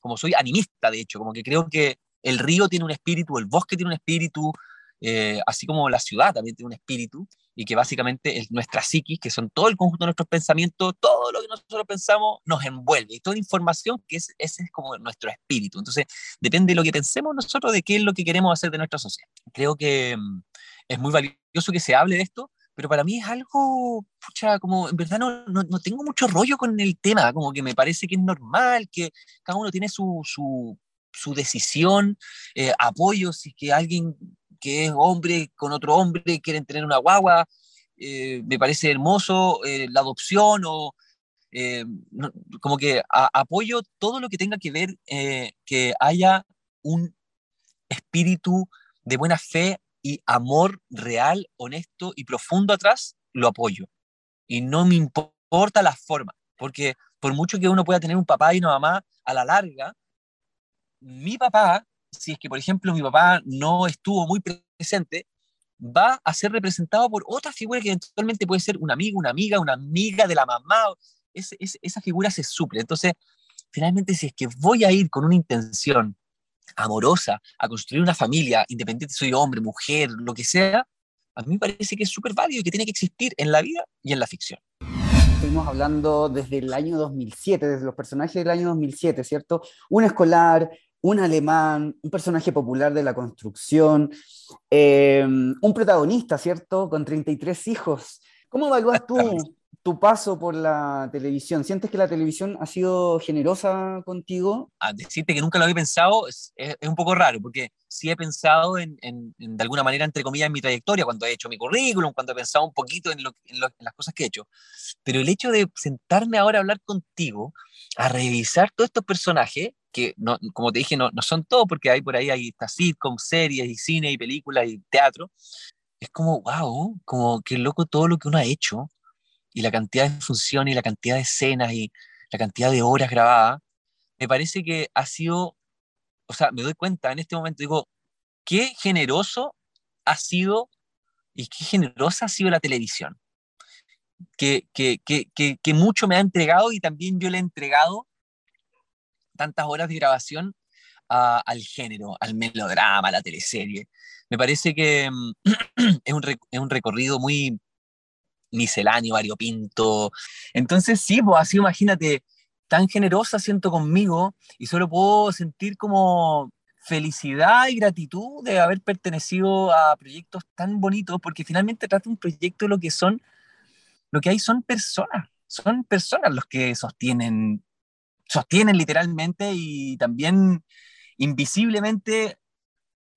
S3: como soy animista, de hecho, como que creo que el río tiene un espíritu, el bosque tiene un espíritu, eh, así como la ciudad también tiene un espíritu, y que básicamente es nuestra psiquis, que son todo el conjunto de nuestros pensamientos, todo lo que nosotros pensamos nos envuelve, y toda información que es, ese es como nuestro espíritu. Entonces, depende de lo que pensemos nosotros, de qué es lo que queremos hacer de nuestra sociedad. Creo que mm, es muy valioso que se hable de esto, pero para mí es algo, pucha, como en verdad no, no, tengo mucho rollo con el tema, como que me parece que es normal, que cada uno tiene su, su, su decisión, eh, apoyo, si que alguien que es hombre con otro hombre quieren tener una guagua, eh, me parece hermoso eh, la adopción o como que apoyo todo lo que tenga que ver que haya un espíritu de buena fe y amor real, honesto y profundo atrás, lo apoyo. Y no me importa la forma, porque por mucho que uno pueda tener un papá y una mamá, a la larga, mi papá, si es que por ejemplo mi papá no estuvo muy presente, va a ser representado por otra figura que eventualmente puede ser un amigo, una amiga, una amiga de la mamá. esa figura se suple. Entonces, finalmente, si es que voy a ir con una intención amorosa, a construir una familia, independiente soy hombre, mujer, lo que sea, a mí me parece que es súper válido y que tiene que existir en la vida y en la ficción.
S4: Estuvimos hablando desde el año 2007, desde los personajes del año 2007, ¿cierto? Un escolar, un alemán, un personaje popular de la construcción, eh, un protagonista, ¿cierto? Con 33 hijos. ¿Cómo evalúas tú tu paso por la televisión? ¿Sientes que la televisión ha sido generosa contigo?
S3: A decirte que nunca lo había pensado es, es, un poco raro, porque sí he pensado en, en, de alguna manera, entre comillas, en mi trayectoria, cuando he hecho mi currículum, cuando he pensado un poquito en, lo, en, las cosas que he hecho. Pero el hecho de sentarme ahora a hablar contigo, a revisar todos estos personajes, que no, como te dije, no, no son todos, porque hay por ahí hay sitcoms, series y cine y películas y teatro, es como, wow, como que loco todo lo que uno ha hecho y la cantidad de funciones y la cantidad de escenas y la cantidad de horas grabadas, me parece que ha sido, o sea, me doy cuenta en este momento, digo, qué generoso ha sido y qué generosa ha sido la televisión. Que, que, que, que, mucho me ha entregado y también yo le he entregado tantas horas de grabación al género, al melodrama, a la teleserie. Me parece que mm, es, un, es un recorrido muy, misceláneo, variopinto. Entonces, sí, pues así imagínate, tan generosa siento conmigo y solo puedo sentir como felicidad y gratitud de haber pertenecido a proyectos tan bonitos, porque finalmente trata un proyecto de lo que son, lo que hay son personas, son personas los que sostienen sostienen literalmente y también invisiblemente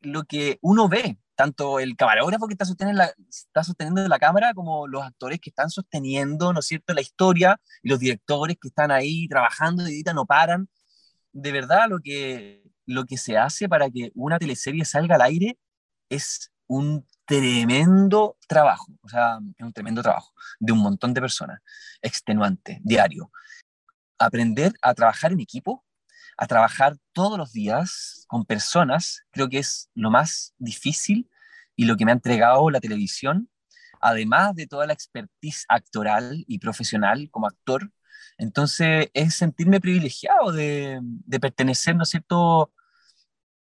S3: lo que uno ve, tanto el camarógrafo que está sosteniendo, la, está sosteniendo la cámara como los actores que están sosteniendo, ¿no es cierto?, la historia y los directores que están ahí trabajando y no paran. De verdad, lo que, lo que se hace para que una teleserie salga al aire es un tremendo trabajo, o sea, es un tremendo trabajo de un montón de personas, extenuante, diario. Aprender a trabajar en equipo, a trabajar todos los días con personas, creo que es lo más difícil y lo que me ha entregado la televisión, además de toda la expertise actoral y profesional como actor. Entonces es sentirme privilegiado de, pertenecer, ¿no es cierto?,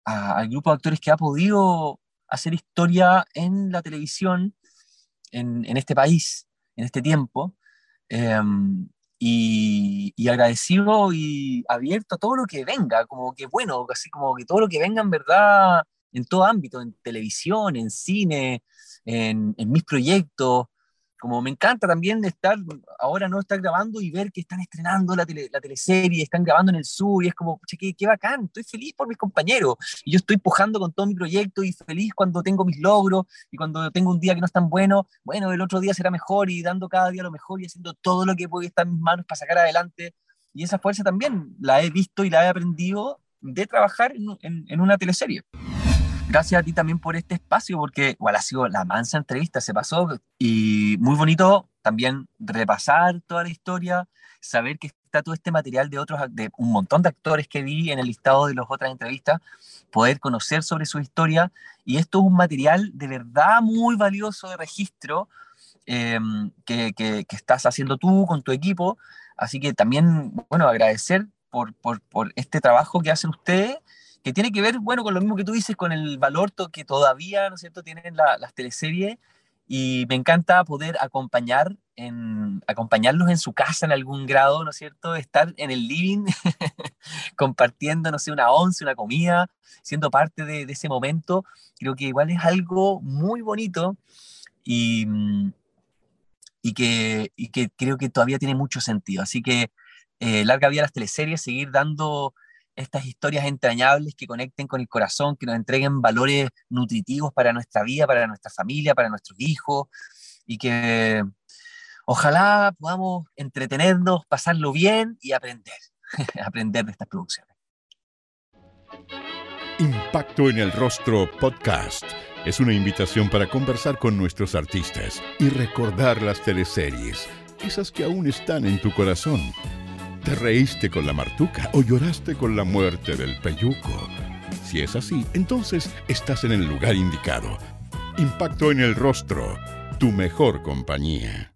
S3: al grupo de actores que ha podido hacer historia en la televisión en, este país, en este tiempo. Em, y, agradecido y abierto a todo lo que venga, como que bueno, así como que todo lo que venga en verdad, en todo ámbito, en televisión, en cine, en, en mis proyectos, como me encanta también estar, ahora no estar grabando y ver que están estrenando la, la teleserie, están grabando en el sur y es como, che, qué, qué, bacán, estoy feliz por mis compañeros y yo estoy pujando con todo mi proyecto y feliz cuando tengo mis logros y cuando tengo un día que no es tan bueno, bueno, el otro día será mejor y dando cada día lo mejor y haciendo todo lo que puede estar en mis manos para sacar adelante. Y esa fuerza también la he visto y la he aprendido de trabajar en, en una teleserie gracias a ti también por este espacio, porque igual ha sido la mansa entrevista, se pasó y muy bonito también repasar toda la historia, saber que está todo este material de otros, de un montón de actores que vi en el listado de las otras entrevistas, poder conocer sobre su historia y esto es un material de verdad muy valioso de registro em, que, que, que, estás haciendo tú con tu equipo, así que también, bueno, agradecer por, por, por este trabajo que hacen ustedes que tiene que ver, bueno, con lo mismo que tú dices, con el valor que todavía, ¿no es cierto?, tienen las teleseries y me encanta poder acompañar en, acompañarlos en su casa en algún grado, ¿no es cierto?, estar en el living compartiendo, no sé, una once, una comida, siendo parte de, ese momento, creo que igual es algo muy bonito y, y, que, y que creo que todavía tiene mucho sentido. Así que eh, larga vida a las teleseries, seguir dando estas historias entrañables que conecten con el corazón, que nos entreguen valores nutritivos para nuestra vida, para nuestra familia, para nuestros hijos, y que ojalá podamos entretenernos, pasarlo bien y aprender, aprender de estas producciones.
S2: Impacto en el Rostro Podcast es una invitación para conversar con nuestros artistas y recordar las teleseries, esas que aún están en tu corazón ¿Te reíste con la martuca o lloraste con la muerte del peyuco? Si es así, entonces estás en el lugar indicado. Impacto en el rostro, tu mejor compañía.